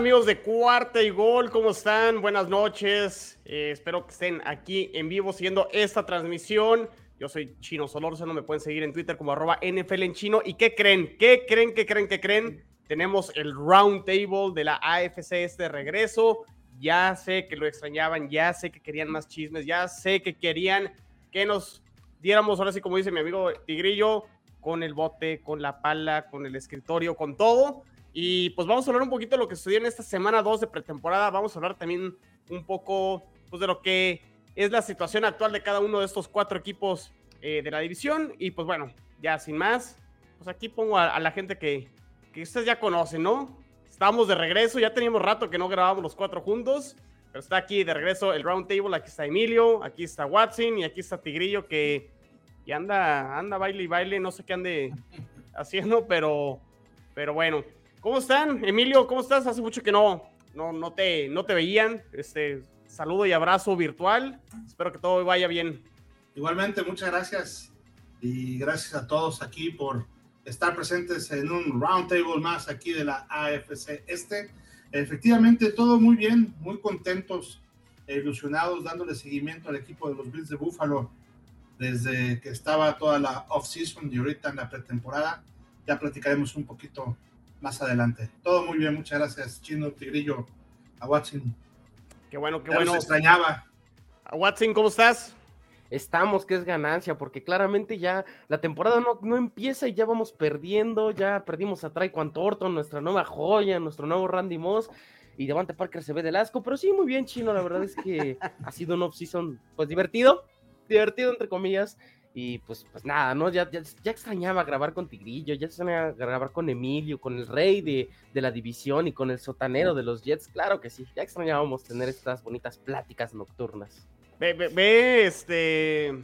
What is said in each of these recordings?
amigos de Cuarta y Gol? ¿Cómo están? Buenas noches. Eh, espero que estén aquí en vivo siguiendo esta transmisión. Yo soy Chino no me pueden seguir en Twitter como arroba NFL chino. ¿Y qué creen? ¿Qué creen? ¿Qué creen? ¿Qué creen? Tenemos el round table de la AFC este regreso. Ya sé que lo extrañaban, ya sé que querían más chismes, ya sé que querían que nos diéramos, ahora sí como dice mi amigo Tigrillo, con el bote, con la pala, con el escritorio, con todo. Y pues vamos a hablar un poquito de lo que sucedió en esta semana 2 de pretemporada. Vamos a hablar también un poco pues, de lo que es la situación actual de cada uno de estos cuatro equipos eh, de la división. Y pues bueno, ya sin más, pues aquí pongo a, la gente que, que ustedes ya conocen, ¿no? Estamos de regreso, ya teníamos rato que no grabábamos los cuatro juntos, pero está aquí de regreso el round table. Aquí está Emilio, aquí está Watson y aquí está Tigrillo que, que anda, anda baile y baile, no sé qué ande haciendo, pero, pero bueno. ¿Cómo están? Emilio, ¿cómo estás? Hace mucho que no, no, no, te, no te veían. Este, saludo y abrazo virtual. Espero que todo vaya bien. Igualmente, muchas gracias. Y gracias a todos aquí por estar presentes en un roundtable más aquí de la AFC Este. Efectivamente, todo muy bien, muy contentos, ilusionados, dándole seguimiento al equipo de los Bills de Buffalo desde que estaba toda la off-season y ahorita en la pretemporada. Ya platicaremos un poquito más adelante. Todo muy bien, muchas gracias, Chino, Tigrillo, a Watson. Qué bueno, qué bueno. Se extrañaba. A Watson, ¿cómo estás? Estamos, que es ganancia, porque claramente ya la temporada no, no empieza y ya vamos perdiendo, ya perdimos a Traquan Thornton, nuestra nueva joya, nuestro nuevo Randy Moss, y Devante Parker se ve del asco, pero sí, muy bien, Chino, la verdad es que ha sido un off-season, pues divertido, divertido entre comillas, y pues, pues nada, ¿no? Ya, ya, extrañaba grabar con Tigrillo, ya extrañaba grabar con Emilio, con el rey de, de, la división y con el sotanero de los Jets. Claro que sí, ya extrañábamos tener estas bonitas pláticas nocturnas. Ve, ve, este.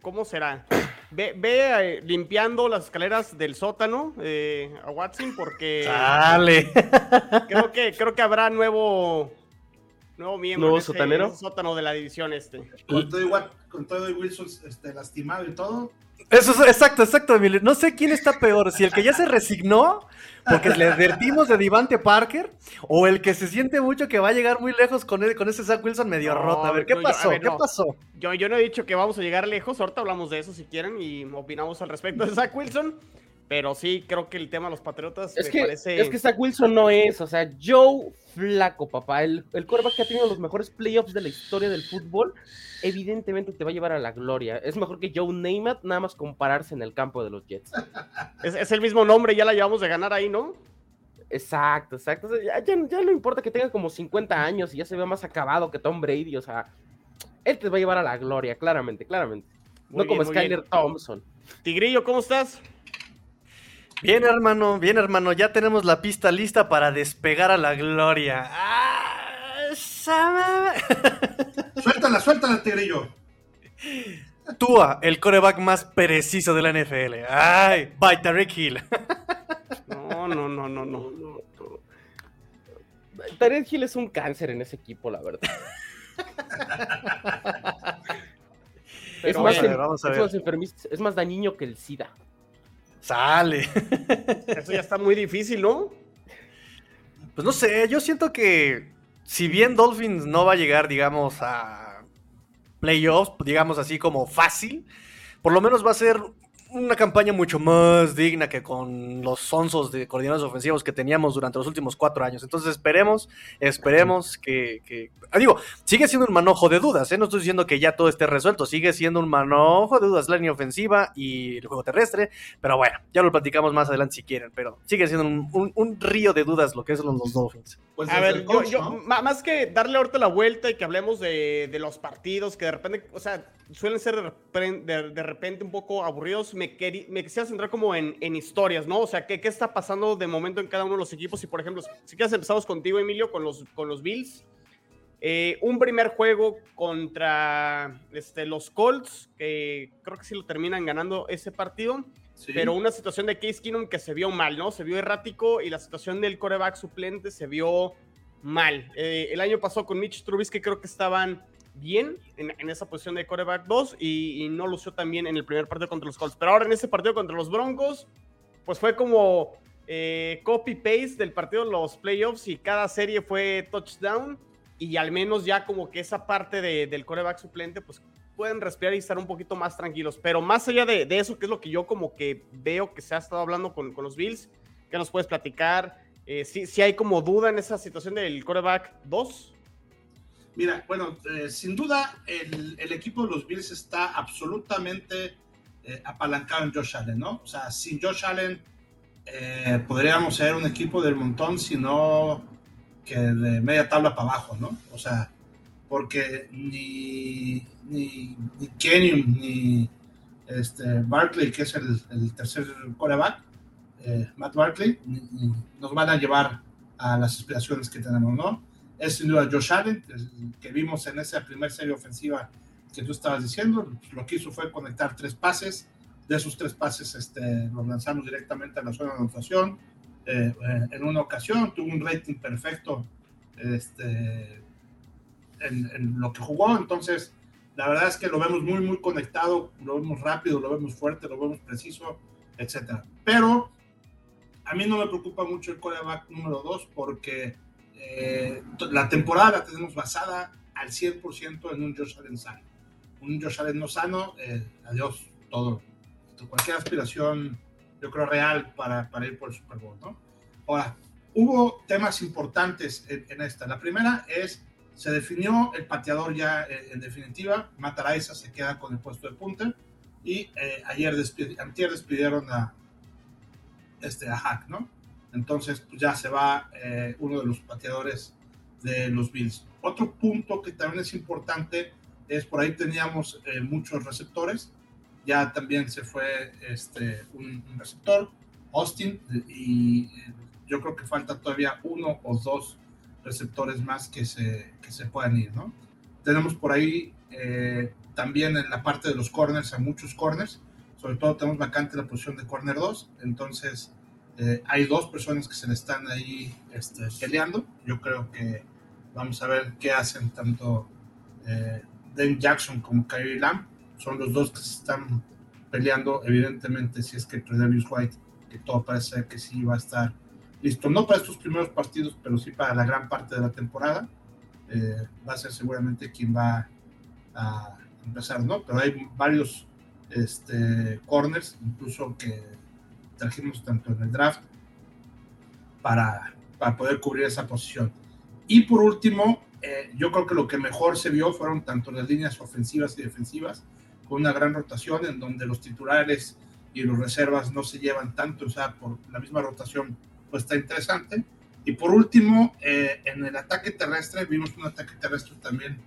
¿Cómo será? Ve, ve eh, limpiando las escaleras del sótano eh, a Watson porque. ¡Dale! Creo que, creo que habrá nuevo nuevo miembro ¿Nuevo sotanero? sótano de la división este. Todo, igual, con todo Wilson este, lastimado y todo. Eso es exacto, exacto, Emilio. No sé quién está peor, si el que ya se resignó porque le advertimos de Divante Parker o el que se siente mucho que va a llegar muy lejos con, con ese Zach Wilson medio roto. A ver, ¿qué pasó? ¿Qué pasó? Yo, yo no he dicho que vamos a llegar lejos, ahorita hablamos de eso si quieren y opinamos al respecto de Zach Wilson. Pero sí, creo que el tema de los Patriotas es me que, parece... Es que Zach Wilson no es, o sea, Joe Flaco, papá, el, el quarterback que ha tenido los mejores playoffs de la historia del fútbol, evidentemente te va a llevar a la gloria. Es mejor que Joe Namath nada más compararse en el campo de los Jets. Es, el mismo nombre, ya la llevamos de ganar ahí, ¿no? Exacto, exacto. ya, ya, no importa que tenga como 50 años y ya se vea más acabado que Tom Brady, o sea, él te va a llevar a la gloria, claramente, claramente. no como Skyler Thompson. Tigrillo, ¿cómo estás? Bien, hermano, bien, hermano. Ya tenemos la pista lista para despegar a la gloria. Ah, suéltala, suéltala, tigrillo. Tua, el coreback más preciso de la NFL. Ay, by Tarek Hill. No, no, no, no, no. Tarek Hill es un cáncer en ese equipo, la verdad. es, más, es más dañino que el SIDA. Sale. Eso ya está muy difícil, ¿no? Pues no sé, yo siento que si bien Dolphins no va a llegar, digamos, a playoffs, digamos así como fácil, por lo menos va a ser una campaña mucho más digna que con los sonsos de coordinadores ofensivos que teníamos durante los últimos cuatro años. Entonces esperemos, esperemos que, ah, digo, sigue siendo un manojo de dudas, ¿eh? no estoy diciendo que ya todo esté resuelto, sigue siendo un manojo de dudas la línea ofensiva y el juego terrestre, pero bueno, ya lo platicamos más adelante si quieren, pero sigue siendo un, río de dudas lo que son los Dolphins. Pues a ver, yo, más que darle ahorita la vuelta y que hablemos de, de los partidos, que de repente, o sea, suelen ser de, repente un poco aburridos, me, me quisiera centrar como en, historias, ¿no? O sea, ¿qué, ¿qué, está pasando de momento en cada uno de los equipos? Y por ejemplo, si quieres empezamos contigo, Emilio, con los, con los Bills. Eh, un primer juego contra este, los Colts, que creo que sí lo terminan ganando ese partido, pero una situación de Case Keenum que se vio mal, ¿no? Se vio errático y la situación del coreback suplente se vio mal. Eh, el año pasado con Mitch Trubisky creo que estaban bien en, esa posición de coreback 2 y, no lució tan bien en el primer partido contra los Colts. Pero ahora en ese partido contra los Broncos, pues fue como eh, copy-paste del partido de los playoffs y cada serie fue touchdown y al menos ya como que esa parte del coreback suplente, pues pueden respirar y estar un poquito más tranquilos. Pero más allá de, eso, que es lo que yo como que veo que se ha estado hablando con, con los Bills, ¿qué nos puedes platicar? Eh, si hay como duda en esa situación del coreback 2. Mira, bueno, eh, sin duda el, el, equipo de los Bills está absolutamente eh, apalancado en Josh Allen, ¿no? O sea, sin Josh Allen eh, podríamos ser un equipo del montón, sino que de media tabla para abajo, ¿no? O sea, porque ni, ni, ni Kenyon ni este, Barkley, que es el, el tercer coreback, Matt Barkley, nos van a llevar a las aspiraciones que tenemos, ¿no? Es sin duda Josh Allen, que vimos en esa primera serie ofensiva que tú estabas diciendo, lo que hizo fue conectar tres pases, de esos tres pases este, los lanzamos directamente a la zona de anotación, eh, eh, en una ocasión tuvo un rating perfecto este, en, lo que jugó, entonces la verdad es que lo vemos muy, muy conectado, lo vemos rápido, lo vemos fuerte, lo vemos preciso, etcétera. Pero a mí no me preocupa mucho el coreback número 2 porque eh, la temporada la tenemos basada al 100% en un Josh Allen sano. Un Josh Allen no sano, eh, adiós, todo. Cualquier aspiración, yo creo, real para, para, ir por el Super Bowl, ¿no? Ahora, hubo temas importantes en, esta. La primera es, se definió el pateador ya eh, en definitiva, Mataraiza se queda con el puesto de punter y ayer antier despidieron a, este, a Hack, ¿no? Entonces, pues ya se va eh, uno de los pateadores de los Bills. Otro punto que también es importante es por ahí teníamos eh, muchos receptores. Ya también se fue este, un, receptor, Austin, y eh, yo creo que falta todavía uno o dos receptores más que se, que se puedan ir, ¿no? Tenemos por ahí también en la parte de los corners a muchos corners sobre todo tenemos vacante la posición de corner 2, entonces eh, hay dos personas que se le están ahí este, peleando. Yo creo que vamos a ver qué hacen tanto eh, Dave Jackson como Kyrie Lamb. Son los dos que se están peleando, evidentemente, si es que Tredavious White, que todo parece que sí va a estar listo, no para estos primeros partidos, pero sí para la gran parte de la temporada, eh, va a ser seguramente quien va a empezar, ¿no? Pero hay varios este, corners, incluso que trajimos tanto en el draft para, para poder cubrir esa posición. Y por último, eh, yo creo que lo que mejor se vio fueron tanto las líneas ofensivas y defensivas, con una gran rotación en donde los titulares y los reservas no se llevan tanto, o sea, por la misma rotación, pues está interesante. Y por último, eh, en el ataque terrestre, vimos un ataque terrestre también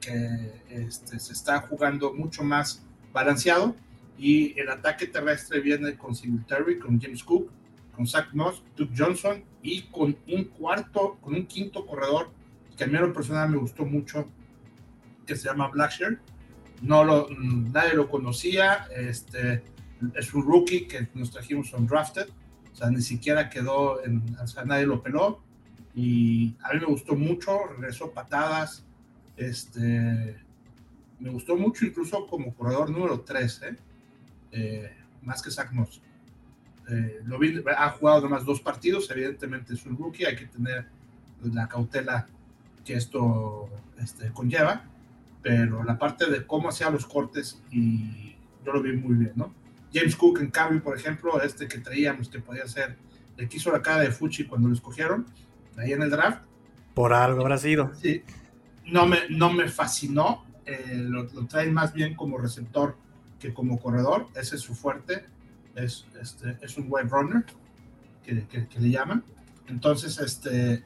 que este, se está jugando mucho más balanceado y el ataque terrestre viene con Singletary, con James Cook, con Zach Moss, Duke Johnson y con un cuarto, con un quinto corredor que a mí en lo personal me gustó mucho, que se llama Blackshear. No lo, nadie lo conocía, este, es un rookie que nos trajimos on drafted, o sea, ni siquiera quedó, en, o sea, nadie lo peló y a mí me gustó mucho, regresó patadas, este, me gustó mucho incluso como corredor número 3, ¿eh? ¿Eh? más que Zach Moss. Eh, lo vi, ha jugado nomás dos partidos, evidentemente es un rookie, hay que tener la cautela que esto este, conlleva, pero la parte de cómo hacía los cortes y yo lo vi muy bien, ¿no? James Cook en cambio, por ejemplo, este que traíamos que podía ser, le quiso la cara de Fuchi cuando lo escogieron, ahí en el draft. Por algo habrá sido. Sí, no me, no me fascinó, eh, lo, traen más bien como receptor que como corredor. Ese es su fuerte. Es, este, es un wide runner que, que, le llaman. Entonces, este.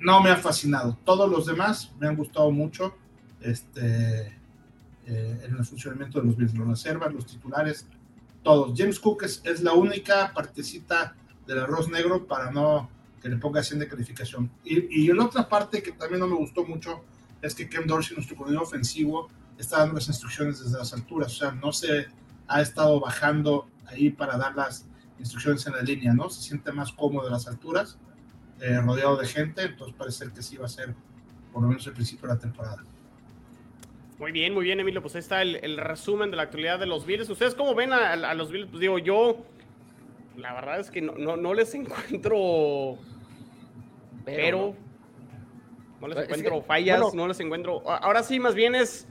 No me ha fascinado. Todos los demás me han gustado mucho. Este. Eh, en el funcionamiento de los Bills, los reservas, los titulares, todos. James Cook es, es la única partecita del arroz negro para no que le ponga 100 de calificación. Y, y la otra parte que también no me gustó mucho es que Ken Dorsey, nuestro coordinador ofensivo, está dando las instrucciones desde las alturas, o sea, no se ha estado bajando ahí para dar las instrucciones en la línea, ¿no? Se siente más cómodo en las alturas, eh, rodeado de gente, entonces parece que sí va a ser por lo menos el principio de la temporada. Muy bien, muy bien, Emilio. Pues ahí está el, resumen de la actualidad de los Bills. ¿Ustedes cómo ven a, los Bills? Pues digo, yo, la verdad es que no, les encuentro. Pero. No. les encuentro fallas, no les encuentro. Ahora sí, más bien es.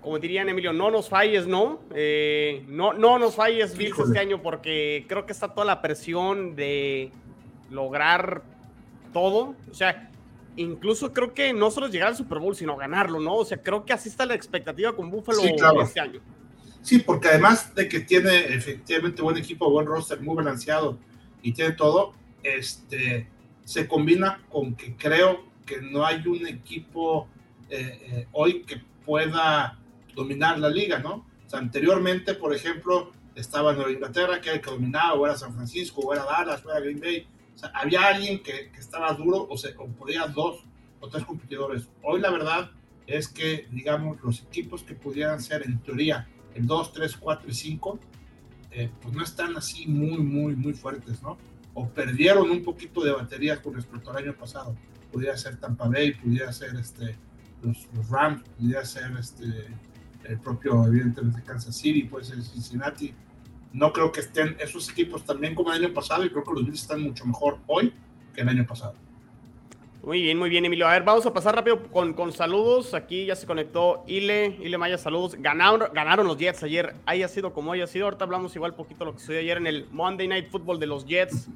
Como dirían Emilio, no nos falles, ¿no? Eh, no, no nos falles, Bills, este año, porque creo que está toda la presión de lograr todo. O sea, incluso creo que no solo llegar al Super Bowl, sino ganarlo, ¿no? O sea, creo que así está la expectativa con Buffalo este año. Sí, porque además de que tiene efectivamente buen equipo, buen roster, muy balanceado y tiene todo, este, se combina con que creo que no hay un equipo eh, eh, hoy que pueda dominar la liga, ¿no? O sea, anteriormente, por ejemplo, estaba Nueva Inglaterra, que era el que dominaba, o era San Francisco, o era Dallas, o era Green Bay, o sea, había alguien que, que estaba duro o, se, o podía dos o tres competidores. Hoy la verdad es que, digamos, los equipos que pudieran ser en teoría el 2, 3, 4 y 5, eh, pues no están así muy, muy, muy fuertes, ¿no? O perdieron un poquito de batería con respecto al año pasado. Pudiera ser Tampa Bay, pudiera ser este, los, los Rams, pudiera ser este, el propio, evidentemente, Kansas City, puede ser Cincinnati no creo que estén esos equipos también como el año pasado y creo que los Bills están mucho mejor hoy que el año pasado. Muy bien, muy bien, Emilio. A ver, vamos a pasar rápido con, con saludos. Aquí ya se conectó Ile, Ile Maya, saludos. Ganaron, ganaron los Jets ayer, haya sido como haya sido. Ahorita hablamos igual poquito de lo que sucedió ayer en el Monday Night Football de los Jets.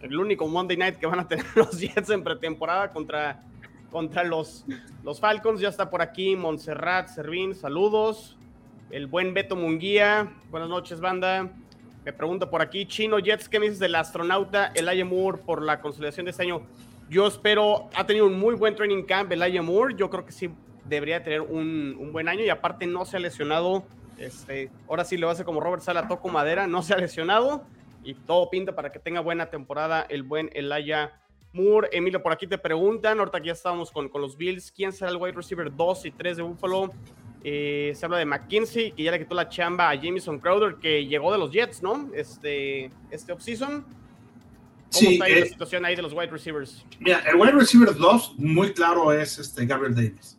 El único Monday Night que van a tener los Jets en pretemporada contra, contra los, los Falcons. Ya está por aquí Montserrat Servín, saludos. El buen Beto Munguía, buenas noches, banda. Me pregunta por aquí, Chino Jets, ¿qué me dices del astronauta Elijah Moore por la consolidación de este año? Yo espero, ha tenido un muy buen training camp Elijah Moore, yo creo que sí debería tener un, buen año y aparte no se ha lesionado, este, ahora sí a hacer como Robert Sala, toco madera, no se ha lesionado y todo pinta para que tenga buena temporada el buen Elijah Moore. Emilio, por aquí te preguntan, ahorita que ya estábamos con, con los Bills, ¿quién será el wide receiver 2 y 3 de Buffalo? Eh, se habla de McKinsey, que ya le quitó la chamba a Jameson Crowder, que llegó de los Jets, ¿no? Este, este offseason. ¿Cómo está ahí la eh, situación ahí de los wide receivers? Mira, el wide receiver 2, muy claro, es este Gabriel Davis.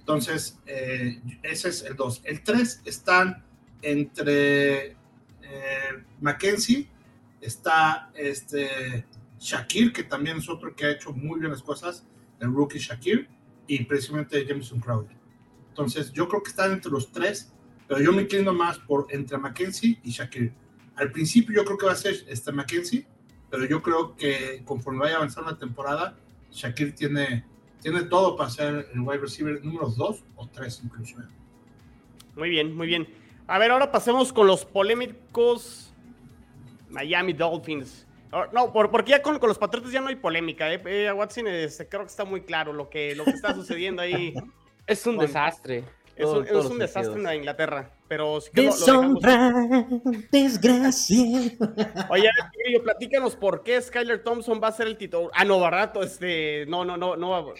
Entonces, eh, ese es el 2. El 3 están entre Mackenzie, está este Shakir, que también es otro que ha hecho muy bien las cosas, el rookie Shakir, y precisamente Jameson Crowder. Entonces, yo creo que están entre los tres, pero yo me inclino más por entre Mackenzie y Shakir. Al principio yo creo que va a ser este Mackenzie, pero yo creo que conforme vaya avanzando la temporada, Shakir tiene, tiene todo para ser el wide receiver número dos o tres incluso. Muy bien, muy bien. A ver, ahora pasemos con los polémicos Miami Dolphins. Ah, no, por, porque ya con, con, los Patriotas ya no hay polémica. ¿eh? eh Watson, este, creo que está muy claro lo que, lo que está sucediendo ahí Es un desastre. Es un, es un desastre en Inglaterra. Pero si Deshonra, desgracia. Oye, platícanos por qué Skyler Thompson va a ser el titular. Ah, no, barato, este. No, no, no, no.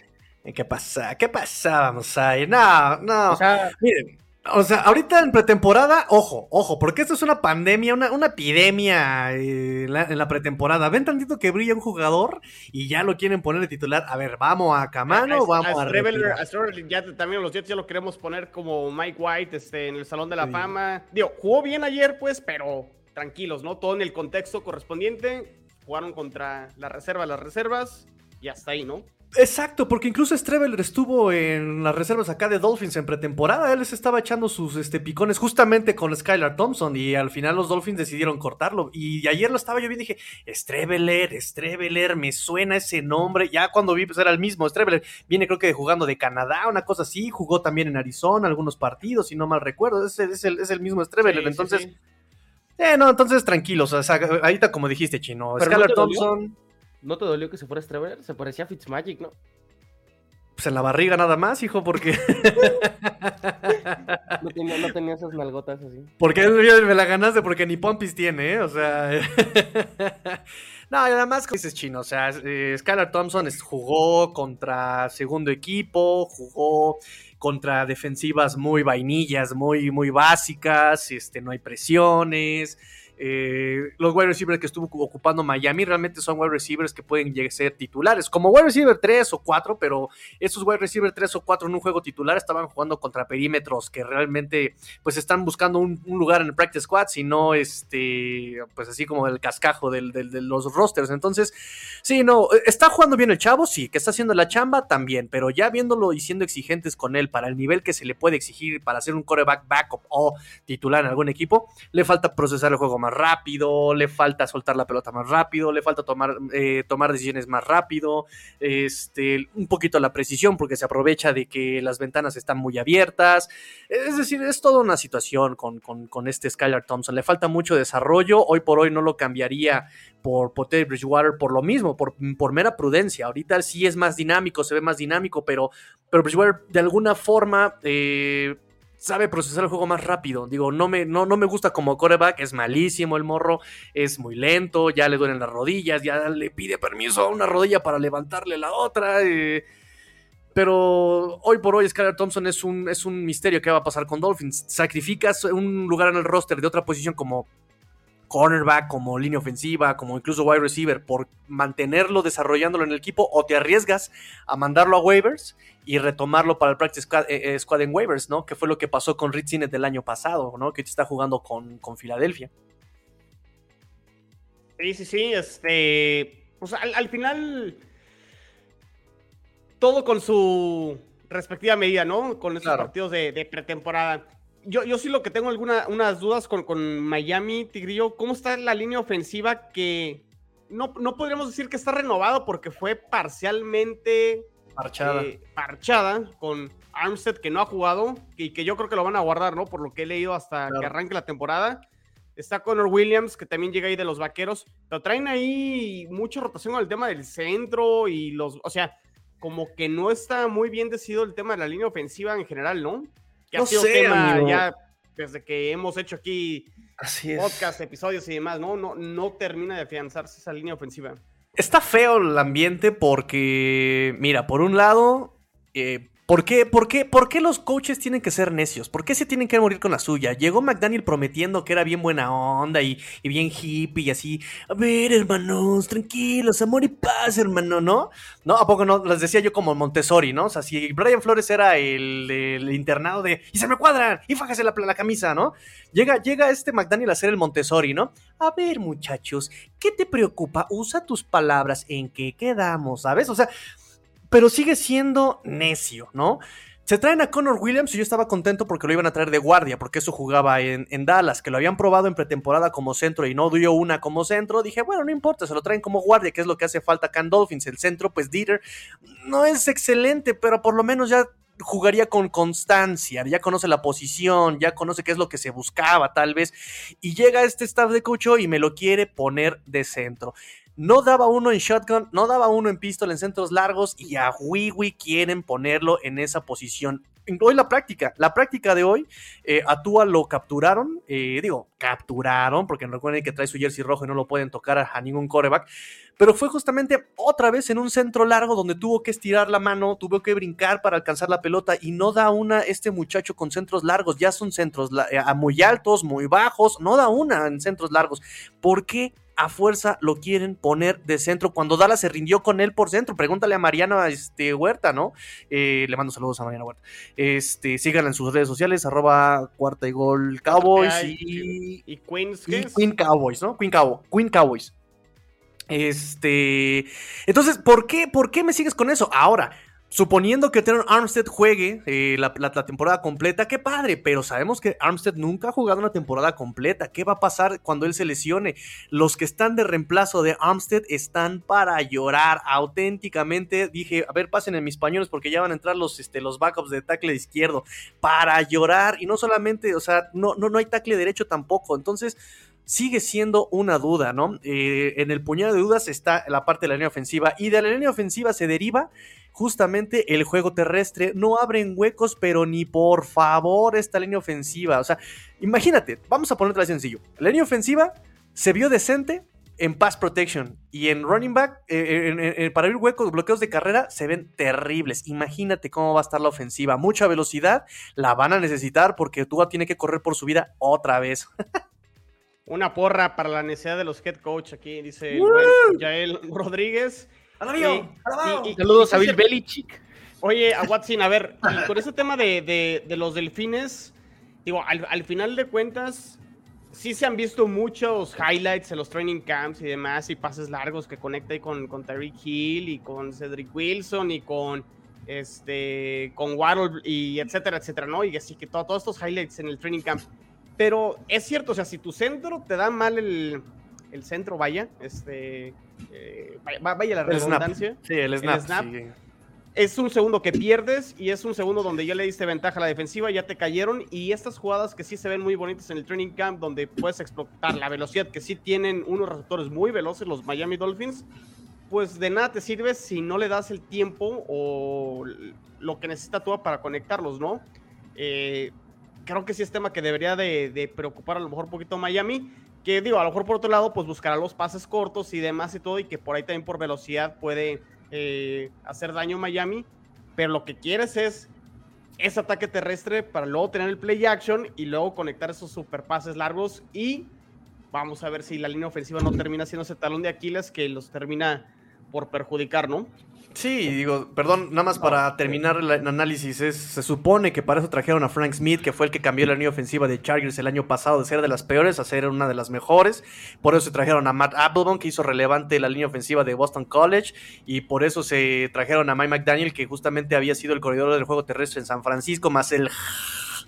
¿Qué pasa? ¿Qué pasa? Vamos a ir. No, no. O sea, miren, o sea, ahorita en pretemporada, ojo, ojo, porque esto es una pandemia, una, una epidemia eh, en, la, pretemporada. Ven tantito que brilla un jugador y ya lo quieren poner de titular. A ver, vamos a Camano, vamos a. a, ya, también los Jets ya lo queremos poner como Mike White este, en el Salón de la Fama. Digo, jugó bien ayer, pues, pero tranquilos, ¿no? Todo en el contexto correspondiente. Jugaron contra la reserva, las reservas y hasta ahí, ¿no? Exacto, porque incluso Streveler estuvo en las reservas acá de Dolphins en pretemporada. Él les estaba echando sus este, picones justamente con Skylar Thompson y al final los Dolphins decidieron cortarlo. Y ayer lo estaba yo y dije, Streveler, Streveler, me suena ese nombre. Ya cuando vi, pues era el mismo. Streveler viene creo que jugando de Canadá, una cosa así. Jugó también en Arizona algunos partidos, si no mal recuerdo. Es, es, el, es el, mismo Streveler. entonces, Eh, no, entonces tranquilos. O sea, ahorita como dijiste, chino. Skylar Thompson. ¿No te dolió que se fuera Streveler? Se parecía a Fitzmagic, ¿no? Pues en la barriga nada más, hijo, porque. no, tenía, esas nalgotas así. Porque me la ganaste porque ni Pompis tiene, ¿eh? O sea. no, y además, como dices chino, o sea, eh, Skylar Thompson jugó contra segundo equipo, jugó contra defensivas muy vainillas, muy, muy básicas, este, no hay presiones eh, los wide receivers que estuvo ocupando Miami realmente son wide receivers que pueden ser titulares, como wide receiver 3 o 4, pero esos wide receiver 3 o 4 en un juego titular estaban jugando contra perímetros que realmente pues están buscando un, lugar en el practice squad, sino este, pues así como el cascajo del, de los rosters. Entonces, sí, no, está jugando bien el chavo, sí, que está haciendo la chamba también, pero ya viéndolo y siendo exigentes con él para el nivel que se le puede exigir para ser un coreback backup o titular en algún equipo, le falta procesar el juego más rápido, le falta soltar la pelota más rápido, le falta tomar, eh, tomar decisiones más rápido, este, un poquito la precisión porque se aprovecha de que las ventanas están muy abiertas. Es decir, es toda una situación con, con, con este Skylar Thompson. Le falta mucho desarrollo. Hoy por hoy no lo cambiaría por, Teddy Bridgewater por lo mismo, por, por, mera prudencia. Ahorita sí es más dinámico, se ve más dinámico, pero, pero Bridgewater de alguna forma eh, sabe procesar el juego más rápido. Digo, no me, no, no me gusta como coreback, es malísimo el morro, es muy lento, ya le duelen las rodillas, ya le pide permiso a una rodilla para levantarle la otra. Eh, pero hoy por hoy Skylar Thompson es un, es un misterio que va a pasar con Dolphins. Sacrificas un lugar en el roster de otra posición como cornerback, como línea ofensiva, como incluso wide receiver, por mantenerlo desarrollándolo en el equipo, o te arriesgas a mandarlo a waivers y retomarlo para el practice squad, eh, squad en waivers, ¿no? Que fue lo que pasó con Rich Sinet del año pasado, ¿no? Que está jugando con, con Filadelfia. Sí, sí, sí, este, pues al, al final todo con su respectiva medida, ¿no? Con esos Claro. partidos de, de pretemporada. Yo, yo sí lo que tengo alguna, unas dudas con, con Miami, Tigrillo. ¿Cómo está la línea ofensiva que no, no podríamos decir que está renovado porque fue parcialmente Marchada. eh, parchada con Armstead que no ha jugado y que yo creo que lo van a guardar, ¿no? Por lo que he leído hasta Claro. que arranque la temporada. Está Connor Williams, que también llega ahí de los vaqueros. Pero traen ahí mucha rotación con el tema del centro y los. O sea, como que no está muy bien decidido el tema de la línea ofensiva en general, ¿no? Que ha No sido sé, tema amigo. ya desde que hemos hecho aquí Así podcast, episodios y demás, ¿no? No, no termina de afianzarse esa línea ofensiva. Está feo el ambiente porque, mira, por un lado, eh, ¿por, qué, por, qué, ¿por qué los coaches tienen que ser necios? ¿Por qué se tienen que morir con la suya? Llegó McDaniel prometiendo que era bien buena onda y, y bien hippie y así. A ver, hermanos, tranquilos, amor y paz, hermano, ¿no? ¿No? ¿A poco no? Les decía yo como Montessori, ¿no? O sea, si Brian Flores era el, internado de y se me cuadran y fájase la, la camisa, ¿no? Llega, llega este McDaniel a ser el Montessori, ¿no? A ver, muchachos, ¿qué te preocupa? Usa tus palabras en que quedamos, ¿sabes? O sea, pero sigue siendo necio, ¿no? Se traen a Connor Williams y yo estaba contento porque lo iban a traer de guardia, porque eso jugaba en, Dallas, que lo habían probado en pretemporada como centro y no dio una como centro. Dije, bueno, no importa, se lo traen como guardia, que es lo que hace falta acá en Dolphins. El centro, pues Dieter, no es excelente, pero por lo menos ya jugaría con constancia, ya conoce la posición, ya conoce qué es lo que se buscaba tal vez, y llega este staff de coach y me lo quiere poner de centro. No daba uno en shotgun, no daba uno en pistol en centros largos y a Wiwi quieren ponerlo en esa posición. Hoy la práctica, la práctica de hoy, eh, a Tua lo capturaron, eh, digo, capturaron, porque recuerden que trae su jersey rojo y no lo pueden tocar a, ningún coreback, pero fue justamente otra vez en un centro largo donde tuvo que estirar la mano, tuvo que brincar para alcanzar la pelota y no da una este muchacho con centros largos, ya son centros eh, muy altos, muy bajos, no da una en centros largos. ¿Por qué a fuerza lo quieren poner de centro cuando Dallas se rindió con él por centro? Pregúntale a Mariana este, Huerta, ¿no? Eh, le mando saludos a Mariana Huerta. Este, síganla en sus redes sociales, arroba cuarta y gol Cowboys Ay, y Y Queens, y. Queen Cowboys, ¿no? Queen, Cow- Queen Cowboys. Este. Entonces, ¿por qué, ¿por qué me sigues con eso? Ahora, suponiendo que Teron Armstead juegue eh, la, temporada completa, qué padre, pero sabemos que Armstead nunca ha jugado una temporada completa. ¿Qué va a pasar cuando él se lesione? Los que están de reemplazo de Armstead están para llorar. Auténticamente dije, a ver, pasen en mis pañuelos porque ya van a entrar los, este, los backups de tackle izquierdo. Para llorar. Y no solamente, o sea, no, no, no hay tackle derecho tampoco. Entonces sigue siendo una duda, ¿no? Eh, en el puñado de dudas está la parte de la línea ofensiva y de la línea ofensiva se deriva justamente el juego terrestre. No abren huecos, pero ni por favor esta línea ofensiva. O sea, imagínate, vamos a ponerlo sencillo. La línea ofensiva se vio decente en pass protection y en running back, eh, en- en- en- para abrir huecos, bloqueos de carrera, se ven terribles. Imagínate cómo va a estar la ofensiva. Mucha velocidad, la van a necesitar porque Tua tiene que correr por su vida otra vez. Una porra para la necesidad de los head coach aquí, dice el buen Yael Rodríguez. Y- Saludos a Bill Belichick. Oye, a Watson, a ver, y con ese tema de, de- de los delfines, digo, al, al final de cuentas, sí se han visto muchos highlights en los training camps y demás, y pases largos que conecta ahí con, con Tyreek Hill y con Cedric Wilson y con este con Waddle y etcétera, etcétera, ¿no? Y así que to- todos estos highlights en el training camp. Pero es cierto, o sea, si tu centro te da mal el, el centro, vaya, este, eh, vaya, vaya la snap. redundancia Sí, el snap. snap. sí. es un segundo que pierdes y es un segundo donde ya le diste ventaja a la defensiva, ya te cayeron y estas jugadas que sí se ven muy bonitas en el training camp donde puedes explotar la velocidad que sí tienen unos receptores muy veloces los Miami Dolphins, pues de nada te sirve si no le das el tiempo o lo que necesita tú para conectarlos, ¿no? Eh, creo que sí es tema que debería de, de preocupar a lo mejor un poquito Miami, que digo, a lo mejor por otro lado, pues buscará los pases cortos y demás y todo, y que por ahí también por velocidad puede eh, hacer daño Miami, pero lo que quieres es ese ataque terrestre para luego tener el play action y luego conectar esos super pases largos y vamos a ver si la línea ofensiva no termina siendo ese talón de Aquiles que los termina por perjudicar, ¿no? Sí, digo, perdón, nada más para terminar el análisis, es, se supone que para eso trajeron a Frank Smith, que fue el que cambió la línea ofensiva de Chargers el año pasado de ser de las peores a ser una de las mejores. Por eso se trajeron a Matt Applebaum, que hizo relevante la línea ofensiva de Boston College, y por eso se trajeron a Mike McDaniel, que justamente había sido el corredor del juego terrestre en San Francisco, más el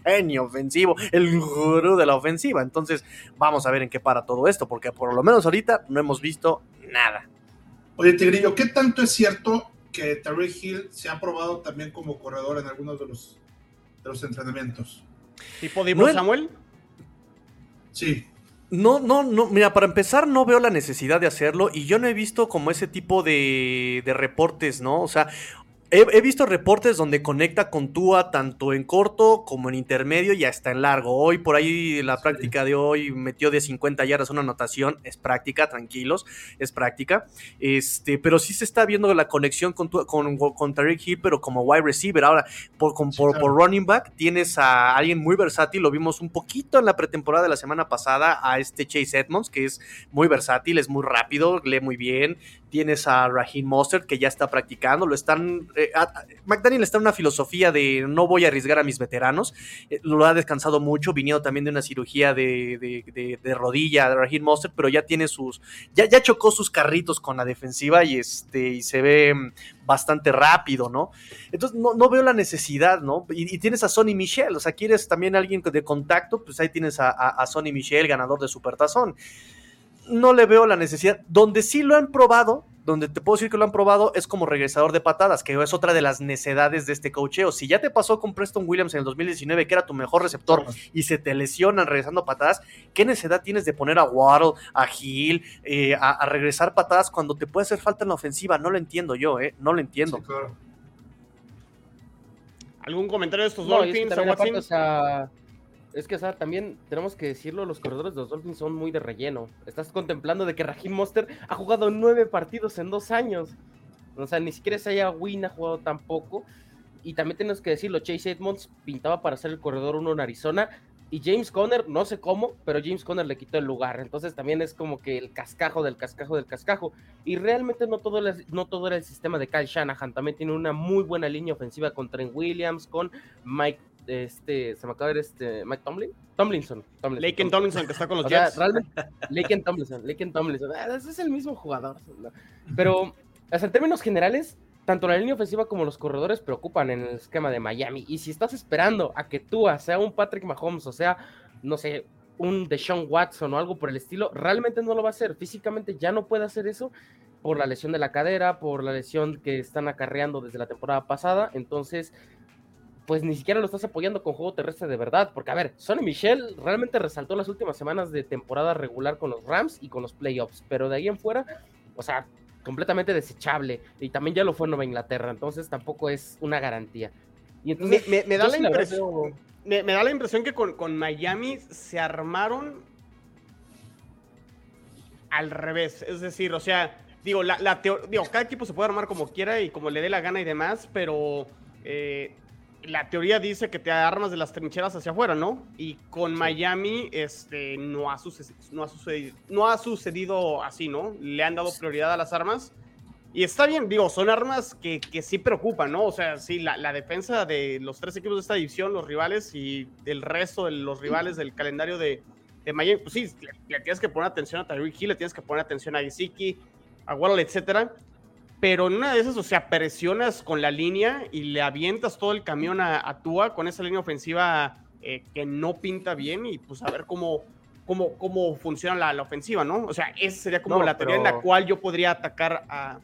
genio ofensivo, el gurú de la ofensiva. Entonces, vamos a ver en qué para todo esto, porque por lo menos ahorita no hemos visto nada. Oye, Tigrillo, ¿qué tanto es cierto que Terry Hill se ha probado también como corredor en algunos de los, de los entrenamientos? Tipo Divo No Samuel. Sí, No, no, no, mira, para empezar no veo la necesidad de hacerlo y yo no he visto como ese tipo de, de reportes, ¿no? O sea, he, he visto reportes donde conecta con Tua tanto en corto como en intermedio y hasta en largo. Hoy por ahí la práctica de hoy metió de 50 yardas una anotación, es práctica, tranquilos, es práctica. Este, pero sí se está viendo la conexión con, Tua- con, con Tariq Hill, pero como wide receiver. Ahora, por, con- por running back tienes a alguien muy versátil, lo vimos un poquito en la pretemporada de la semana pasada a este Chase Edmonds, que es muy versátil, es muy rápido, lee muy bien. Tienes a Raheem Mostert, que ya está practicando, lo están... eh, McDaniel está en una filosofía de no voy a arriesgar a mis veteranos, eh, lo ha descansado mucho, viniendo también de una cirugía de, de- de- de rodilla de Raheem Mostert, pero ya tiene sus... Ya, ya chocó sus carritos con la defensiva y, este, y se ve mm, bastante rápido, ¿no? Entonces no, no veo la necesidad, ¿no? Y, tienes a Sonny Michel, o sea, quieres también alguien de contacto, pues ahí tienes a, a, a Sonny Michel, ganador de Supertazón. No le veo la necesidad. Donde sí lo han probado, donde te puedo decir que lo han probado, es como regresador de patadas, que es otra de las necedades de este cocheo. Si ya te pasó con Preston Williams en el 2019, que era tu mejor receptor, y se te lesionan regresando patadas, ¿qué necesidad tienes de poner a Waddle, a Hill, eh, a, a regresar patadas cuando te puede hacer falta en la ofensiva? No lo entiendo yo, ¿eh? No lo entiendo. sí, claro. ¿Algún comentario de estos No, y es que es que, o sea, también tenemos que decirlo, los corredores de los Dolphins son muy de relleno. Estás contemplando de que Raheem Monster ha jugado nueve partidos en dos años. O sea, ni siquiera se haya Win ha jugado tampoco. Y también tenemos que decirlo, Chase Edmonds pintaba para ser el corredor uno en Arizona. Y James Conner, no sé cómo, pero James Conner le quitó el lugar. Entonces también es como que el cascajo del cascajo del cascajo. Y realmente no todo, no todo era el sistema de Kyle Shanahan. También tiene una muy buena línea ofensiva con Trent Williams, con Mike, este, se me acaba de ver este, Mike Tomlin. Tomlinson. Tomlinson Laken Tomlinson, que está con los o sea, Jets. realmente, Laken Tomlinson, Laken Tomlinson, ah, ese es el mismo jugador. ¿no? Pero, o sea, en términos generales, tanto la línea ofensiva como los corredores preocupan en el esquema de Miami. Y si estás esperando a que Tua sea un Patrick Mahomes, o sea, no sé, un Deshaun Watson o algo por el estilo, realmente no lo va a hacer. Físicamente ya no puede hacer eso por la lesión de la cadera, por la lesión que están acarreando desde la temporada pasada. Entonces, pues ni siquiera lo estás apoyando con juego terrestre de verdad. Porque, a ver, Sonny Michel realmente resaltó las últimas semanas de temporada regular con los Rams y con los playoffs. Pero de ahí en fuera, o sea, completamente desechable. Y también ya lo fue en Nueva Inglaterra. Entonces tampoco es una garantía. Y Me, entonces, me- me da la impresión. veo- Me, da la impresión que con, con Miami se armaron al revés. Es decir, o sea, digo, la, la digo, cada equipo se puede armar como quiera y como le dé la gana y demás, pero eh, la teoría dice que te armas de las trincheras hacia afuera, ¿no? Y con Miami este, no, ha sucedido, no, ha sucedido, no ha sucedido así, ¿no? Le han dado prioridad a las armas. Y está bien, digo, son armas que, que sí preocupan, ¿no? O sea, sí, la, la, defensa de los tres equipos de esta división, los rivales y el resto de los rivales del calendario de, de Miami, pues sí, le, le, tienes que poner atención a Tyreek Hill, le tienes que poner atención a Gesicki, a Waddle, etcétera. Pero en una de esas, o sea, presionas con la línea y le avientas todo el camión a, a Tua con esa línea ofensiva eh, que no pinta bien y pues a ver cómo, cómo, cómo funciona la, la ofensiva, ¿no? O sea, esa sería como No, la teoría en la cual yo podría atacar a,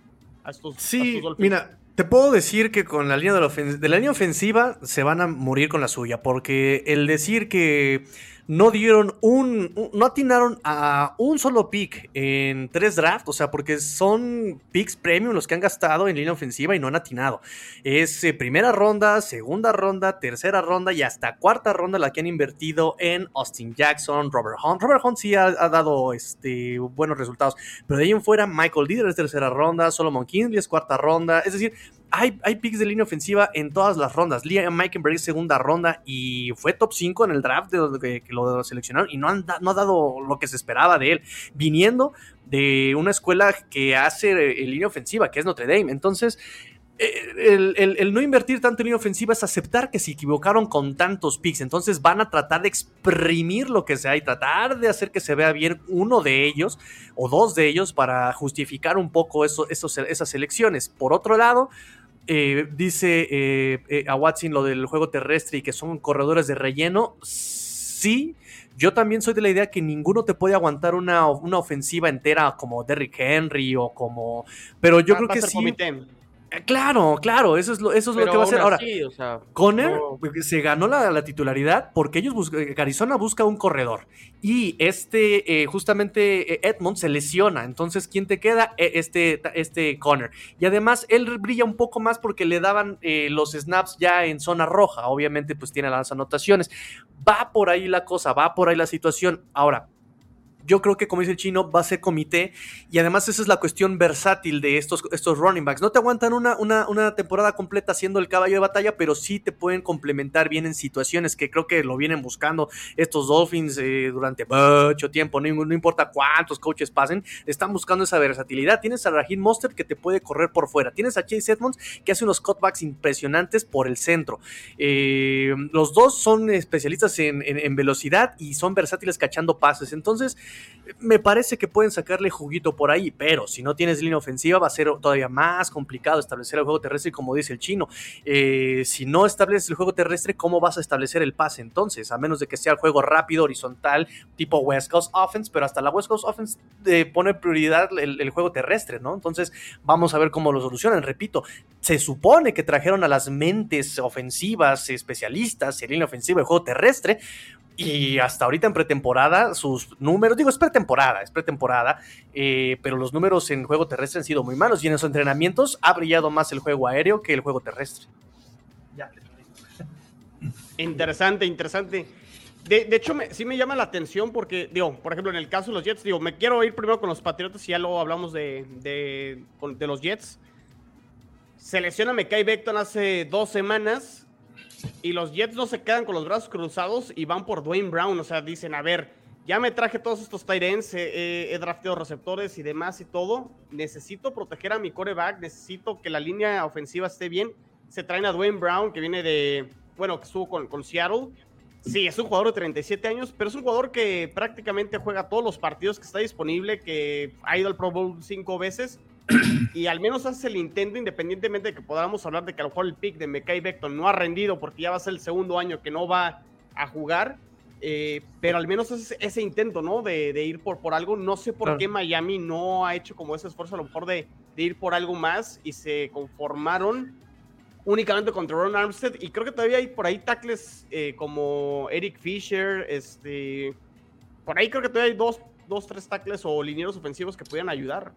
a estos. a Sí, estos Dolphins. mira, te puedo decir que con la línea de la, de la línea ofensiva se van a morir con la suya, porque el decir que no dieron un, no atinaron a un solo pick en tres drafts, o sea, porque son picks premium los que han gastado en línea ofensiva y no han atinado. Es eh, primera ronda, segunda ronda, tercera ronda y hasta cuarta ronda la que han invertido en Austin Jackson, Robert Hunt. Robert Hunt sí ha, dado este, buenos resultados, pero de ahí en fuera Michael Dieter es tercera ronda, Solomon Kinsley es cuarta ronda, es decir, hay, picks de línea ofensiva en todas las rondas. Liam Meikenberg segunda ronda y fue top 5 en el draft de, de- que, lo seleccionaron y no, han ha dado lo que se esperaba de él, viniendo de una escuela que hace eh, línea ofensiva, que es Notre Dame. Entonces, eh, el, no invertir tanto en línea ofensiva es aceptar que se equivocaron con tantos picks. Entonces van a tratar de exprimir lo que sea y tratar de hacer que se vea bien uno de ellos o dos de ellos para justificar un poco esas elecciones. Por otro lado, eh, dice eh, eh, a Watson lo del juego terrestre y que son corredores de relleno. Sí, yo también soy de la idea que ninguno te puede aguantar una, una ofensiva entera como Derrick Henry o como... Pero yo creo que sí. comité. Eh, Claro, claro, eso es lo, eso es lo que va a hacer. Ahora, así, o sea, Conner no. se ganó la, la titularidad porque ellos busca- eh, Arizona busca un corredor y este eh, justamente Edmond se lesiona. Entonces quién te queda Eh, este este Conner. Y además él brilla un poco más porque le daban eh, los snaps ya en zona roja. Obviamente pues tiene las anotaciones. Va por ahí la cosa va por ahí la situación. Ahora yo creo que, como dice el chino, va a ser comité. Y además, esa es la cuestión versátil de estos, estos running backs. No te aguantan una, una, una temporada completa siendo el caballo de batalla, pero sí te pueden complementar bien en situaciones que creo que lo vienen buscando estos Dolphins eh, durante mucho tiempo. No, no importa cuántos coaches pasen, están buscando esa versatilidad. Tienes a Raheem Mostert que te puede correr por fuera. Tienes a Chase Edmonds que hace unos cutbacks impresionantes por el centro. Eh, los dos son especialistas en velocidad y son versátiles cachando pases. Entonces, me parece que pueden sacarle juguito por ahí, pero si no tienes línea ofensiva va a ser todavía más complicado establecer el juego terrestre, como dice el chino. Eh, si no estableces el juego terrestre, ¿cómo vas a establecer el pase entonces? A menos de que sea el juego rápido, horizontal, tipo West Coast Offense, pero hasta la West Coast Offense eh, pone prioridad el, el juego terrestre, ¿no? Entonces, vamos a ver cómo lo solucionan. Repito, se supone que trajeron a las mentes ofensivas, especialistas en línea ofensiva de juego terrestre, y hasta ahorita en pretemporada, sus números, digo, es pretemporada, es pretemporada, eh, pero los números en juego terrestre han sido muy malos y en los entrenamientos ha brillado más el juego aéreo que el juego terrestre. Ya. Interesante, interesante. De, hecho, me- sí me llama la atención porque, digo, por ejemplo, en el caso de los Jets, digo, me quiero ir primero con los Patriotas y ya luego hablamos de, de, de los Jets. Se lesiona Mekai Becton hace dos semanas y los Jets no se quedan con los brazos cruzados y van por Dwayne Brown. O sea, dicen, a ver, ya me traje todos estos eh, eh, he drafteado receptores y demás y todo. Necesito proteger a mi coreback, necesito que la línea ofensiva esté bien. Se traen a Dwayne Brown, que viene de, bueno, que estuvo con, con Seattle. Sí, es un jugador de 37 años, pero es un jugador que prácticamente juega todos los partidos que está disponible, que ha ido al Pro Bowl cinco veces y al menos hace el intento, independientemente de que podamos hablar de que a lo mejor el pick de Mekai Becton no ha rendido porque ya va a ser el segundo año que no va a jugar, eh, pero al menos hace ese intento, ¿no? De, de ir por, por algo. No sé por Claro. qué Miami no ha hecho como ese esfuerzo a lo mejor de, de ir por algo más y se conformaron únicamente contra Ron Armstead y creo que todavía hay por ahí tackles eh, como Eric Fisher, este, por ahí creo que todavía hay dos, dos, tres tackles o linieros ofensivos que pudieran ayudar.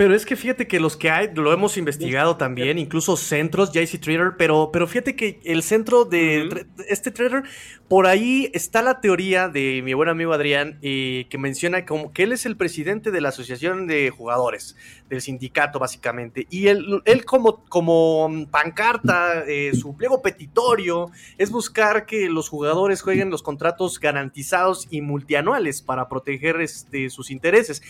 Pero es que fíjate que los que hay, lo hemos investigado también, incluso centros, JC Trader, pero, pero fíjate que el centro de este Trader por ahí está la teoría de mi buen amigo Adrián, eh, que menciona como que él es el presidente de la Asociación de Jugadores, del sindicato básicamente, y él, él como, como pancarta, eh, su pliego petitorio, es buscar que los jugadores jueguen los contratos garantizados y multianuales para proteger este, sus intereses.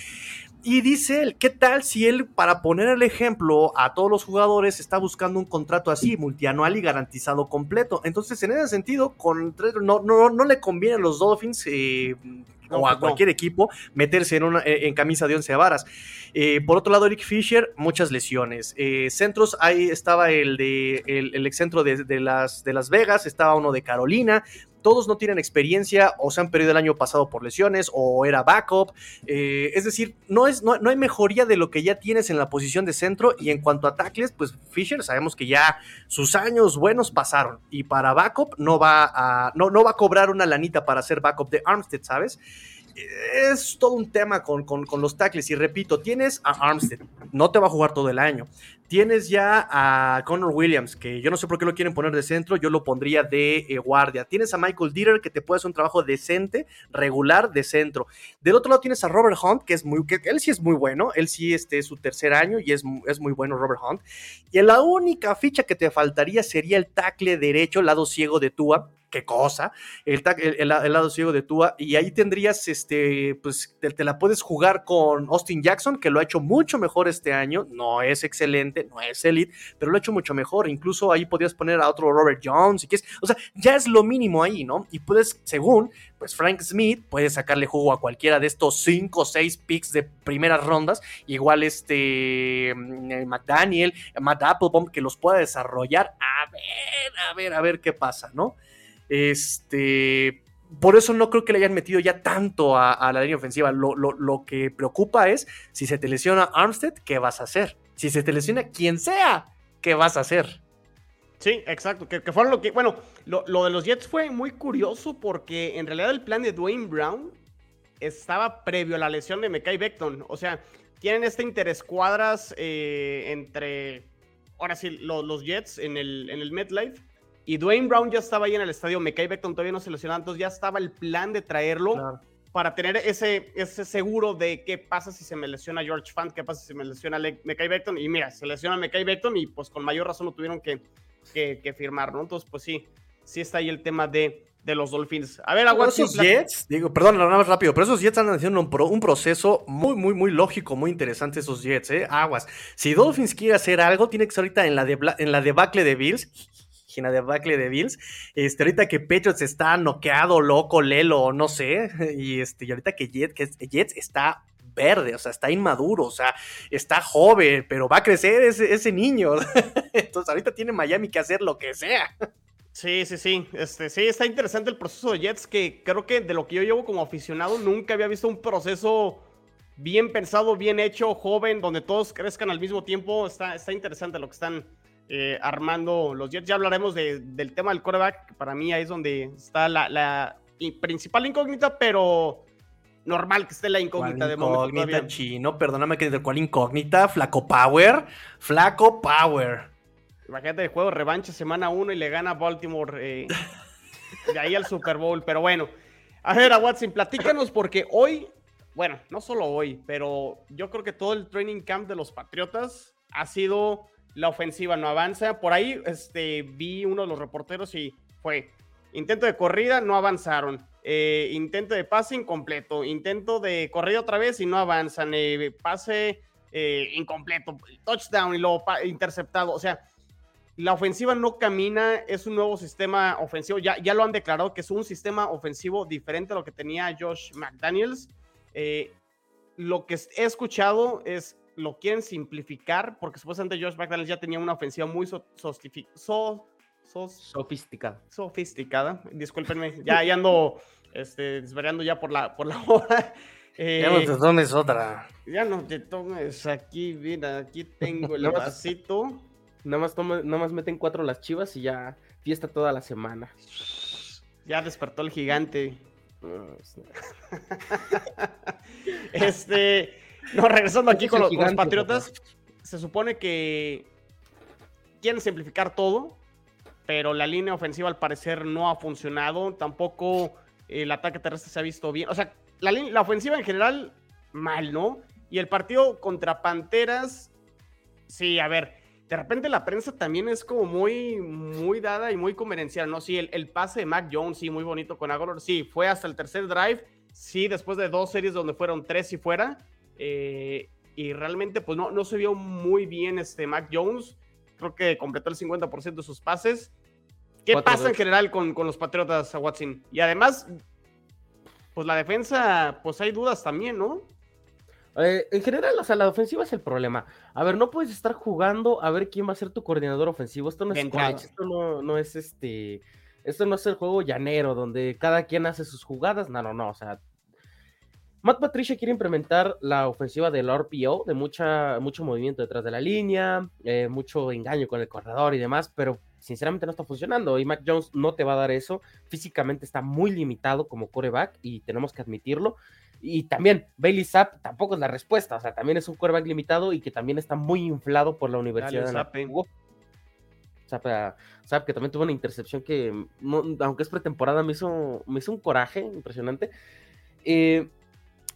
Y dice él, ¿qué tal si él, para poner el ejemplo a todos los jugadores, está buscando un contrato así, multianual y garantizado completo? Entonces, en ese sentido, con, no, no, no le conviene a los Dolphins eh, o a pues no. cualquier equipo meterse en, una, en camisa de once varas. Eh, por otro lado, Eric Fisher, muchas lesiones. Eh, centros, ahí estaba el de el, el excentro de, de, las, de Las Vegas, estaba uno de Carolina. Todos no tienen experiencia o se han perdido el año pasado por lesiones o era backup. Eh, es decir, no, es, no, no, hay mejoría de lo que ya tienes en la posición de centro. Y en cuanto a tackles, pues Fisher sabemos que ya sus años buenos pasaron. Y para backup no va a, no, no va a cobrar una lanita para ser backup de Armstead, ¿sabes? Es todo un tema con, con, con, los tackles. Y repito, tienes a Armstead, no te va a jugar todo el año. Tienes ya a Connor Williams, que yo no sé por qué lo quieren poner de centro, yo lo pondría de eh, guardia. Tienes a Michael Dieter, que te puede hacer un trabajo decente, regular, de centro. Del otro lado tienes a Robert Hunt, que es muy, que él sí es muy bueno, él sí este, es su tercer año y es, es muy bueno Robert Hunt. Y la única ficha que te faltaría sería el tackle derecho, lado ciego de Tua, qué cosa, el, lado ciego de Tua, y ahí tendrías, este, pues, te, la puedes jugar con Austin Jackson, que lo ha hecho mucho mejor este año, no es excelente, no es elite, pero lo ha hecho mucho mejor, incluso ahí podrías poner a otro Robert Jones, y que es, o sea, ya es lo mínimo ahí, ¿no? Y puedes, según, pues Frank Smith, puedes sacarle jugo a cualquiera de estos 5 o 6 picks de primeras rondas, igual este McDaniel, Matt Applebaum, que los pueda desarrollar, a ver, a ver, a ver qué pasa, ¿no? Este, por eso no creo que le hayan metido ya tanto a, la línea ofensiva. Lo, que preocupa es si se te lesiona Armstead, ¿qué vas a hacer? Si se te lesiona quien sea, ¿qué vas a hacer? Sí, exacto. Que, fueron lo que. Bueno, lo, de los Jets fue muy curioso porque en realidad el plan de Dwayne Brown estaba previo a la lesión de Mekai Beckton. O sea, tienen este interescuadras eh, entre. Ahora sí, lo, los Jets en el, en el MetLife y Dwayne Brown ya estaba ahí en el estadio. Mekai Beckton todavía no se lesionó, entonces ya estaba el plan de traerlo claro. para tener ese, ese seguro de qué pasa si se me lesiona George Fant, qué pasa si se me lesiona Mekai Beckton. Y mira, se lesiona Mekai Beckton y pues con mayor razón lo tuvieron que, que, que, firmar, ¿no? Entonces, pues sí, sí está ahí el tema de, de los Dolphins. A ver, Aguas. Esos Jets, digo, perdón, nada más rápido, pero esos Jets están haciendo un, pro, un, proceso muy, muy, muy lógico, muy interesante esos Jets, ¿eh? Aguas. Si Dolphins quiere hacer algo, tiene que ser ahorita en la, de, en la debacle de Bills Gina de Bacle de Bills. Este, ahorita que Patriots está noqueado, loco, lelo, no sé. Y, este, y ahorita que Jets, que Jets está verde, o sea, está inmaduro, o sea, está joven, pero va a crecer ese, ese niño. Entonces, ahorita tiene Miami que hacer lo que sea. Sí, sí, sí. Este, sí, está interesante el proceso de Jets, que creo que de lo que yo llevo como aficionado, nunca había visto un proceso bien pensado, bien hecho, joven, donde todos crezcan al mismo tiempo. Está, está interesante lo que están eh, armando los Jets. Ya hablaremos de, del tema del quarterback, que para mí ahí es donde está la, la principal incógnita, pero normal que esté la incógnita de momento. Incógnita chino, perdóname que de cuál incógnita, Flaco Power, Flaco Power. Imagínate el juego revancha semana 1 y le gana Baltimore eh, de ahí al Super Bowl, pero bueno. A ver, a Watson, platícanos porque hoy, bueno, no solo hoy, pero yo creo que todo el training camp de los Patriotas ha sido la ofensiva no avanza. Por ahí este, vi uno de los reporteros y fue intento de corrida, no avanzaron. Eh, intento de pase incompleto. Intento de corrida otra vez y no avanzan. Eh, pase eh, incompleto. Touchdown y luego interceptado. O sea, la ofensiva no camina. Es un nuevo sistema ofensivo. Ya, ya lo han declarado que es un sistema ofensivo diferente a lo que tenía Josh McDaniels. lo que he escuchado es lo quieren simplificar, porque supuestamente Josh McDaniels ya tenía una ofensiva muy so, so, so, sofisticada. Sofisticada, discúlpenme, ya, ya ando este, desvariando ya por la, por la hora. Eh, ya no te tomes otra. Ya no te tomes aquí, mira, aquí tengo el vasito. Nada más, toma, nada más meten cuatro las chivas y ya fiesta toda la semana. Ya despertó el gigante. este. No, regresando aquí con los, los, Patriotas, se supone que quieren simplificar todo, pero la línea ofensiva al parecer no ha funcionado. Tampoco el ataque terrestre se ha visto bien. O sea, la, la ofensiva en general, mal, ¿no? Y el partido contra Panteras, sí, a ver, de repente la prensa también es como muy, muy dada y muy convenencial, ¿no? Sí, el, el pase de Mac Jones, sí, muy bonito con Agolor, sí, fue hasta el tercer drive, sí, después de dos series donde fueron tres y fuera, eh, y realmente pues no, no se vio muy bien este Mac Jones, creo que completó el 50% de sus pases. ¿Qué Cuatro pasa en general con, con los Patriotas, Watson? Y además, pues la defensa, pues hay dudas también, ¿no? Eh, en general, o sea, la ofensiva es el problema. A ver, no puedes estar jugando a ver quién va a ser tu coordinador ofensivo. Esto no es college, esto no, no es este. Esto no es el juego llanero donde cada quien hace sus jugadas. No, no, no. O sea, Matt Patricia quiere implementar la ofensiva del RPO, de mucha, mucho movimiento detrás de la línea, eh, mucho engaño con el corredor y demás, pero sinceramente no está funcionando. Y Mac Jones no te va a dar eso. Físicamente está muy limitado como coreback y tenemos que admitirlo. Y también Bailey Zapp tampoco es la respuesta, o sea, también es un quarterback limitado y que también está muy inflado por la universidad. Zapp, que eh. Zapp, ah, Zapp, que también tuvo una intercepción que, no- aunque es pretemporada, me hizo, me hizo un coraje impresionante. Eh,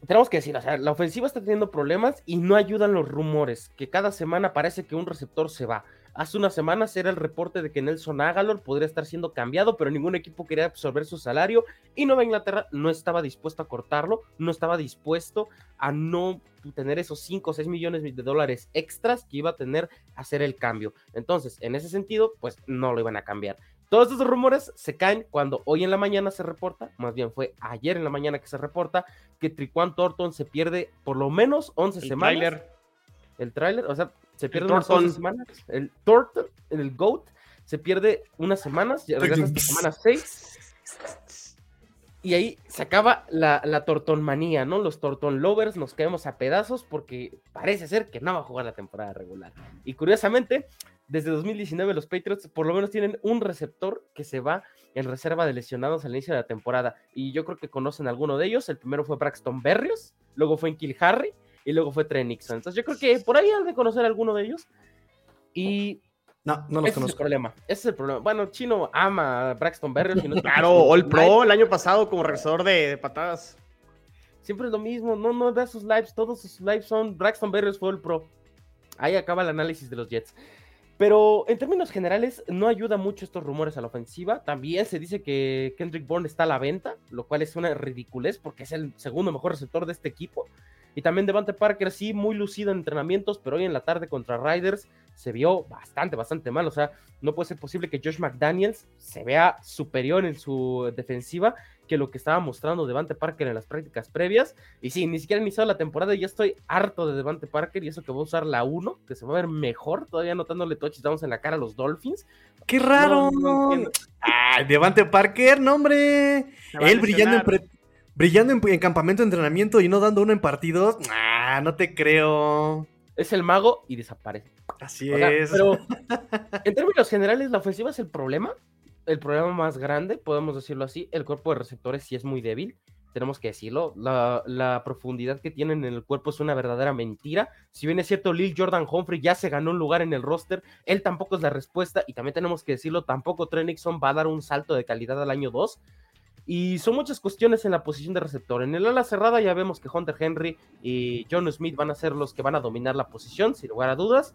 tenemos que decir, o sea, la ofensiva está teniendo problemas y no ayudan los rumores, que cada semana parece que un receptor se va. Hace unas semanas era el reporte de que Nelson Agalor podría estar siendo cambiado, pero ningún equipo quería absorber su salario y Nueva Inglaterra no estaba dispuesto a cortarlo, no estaba dispuesto a no tener esos 5 o 6 millones de dólares extras que iba a tener hacer el cambio. Entonces, en ese sentido, pues no lo iban a cambiar. Todos estos rumores se caen cuando hoy en la mañana se reporta, más bien fue ayer en la mañana que se reporta, que Triquan Thornton se pierde por lo menos 11 El semanas. tráiler. El tráiler, o sea, se pierde unas Thornton. 11 semanas. El Thornton, el GOAT, se pierde unas semanas, ya regresa hasta semana 6. Y ahí se acaba la, la tortonmanía, ¿no? Los torton lovers nos caemos a pedazos porque parece ser que no va a jugar la temporada regular. Y curiosamente, desde 2019 los Patriots por lo menos tienen un receptor que se va en reserva de lesionados al inicio de la temporada. Y yo creo que conocen alguno de ellos. El primero fue Braxton Berrios, luego fue Kill Harry y luego fue Trey Nixon. Entonces yo creo que por ahí han de conocer alguno de ellos. Y No, no los ese es el conozco. problema. Ese es el problema. Bueno, Chino ama a Braxton Berrios. y no Claro, All. Pro el año pasado como regresador de, de patadas. Siempre es lo mismo. No, no veas sus lives. Todos sus lives son Braxton Berrios fue el pro. Ahí acaba el análisis de los Jets. Pero en términos generales, no ayuda mucho estos rumores a la ofensiva. También se dice que Kendrick Bourne está a la venta, lo cual es una ridiculez porque es el segundo mejor receptor de este equipo. Y también Devante Parker, sí, muy lucido en entrenamientos, pero hoy en la tarde contra Riders se vio bastante, bastante mal. O sea, no puede ser posible que Josh McDaniels se vea superior en su defensiva que lo que estaba mostrando Devante Parker en las prácticas previas. Y sí, ni siquiera ha iniciado la temporada y ya estoy harto de Devante Parker y eso que va a usar la 1, que se va a ver mejor, todavía notándole touchdowns en la cara a los Dolphins. ¡Qué raro! No, no entiendo. ¡Ay, Devante Parker! ¡No, hombre! Él brillando en, pre- brillando en, en campamento de entrenamiento y no dando uno en partidos. ¡Ah, no te creo! Es el mago y desaparece. Así O sea, es. pero en términos generales, la ofensiva es el problema. El problema más grande, podemos decirlo así. El cuerpo de receptores sí es muy débil. Tenemos que decirlo. La, profundidad que tienen en el cuerpo es una verdadera mentira. Si bien es cierto, Lil Jordan Humphrey ya se ganó un lugar en el roster, él tampoco es la respuesta. Y también tenemos que decirlo, tampoco Trey Nixon va a dar un salto de calidad al año 2. Y son muchas cuestiones en la posición de receptor. En el ala cerrada ya vemos que Hunter Henry y John Smith van a ser los que van a dominar la posición, sin lugar a dudas.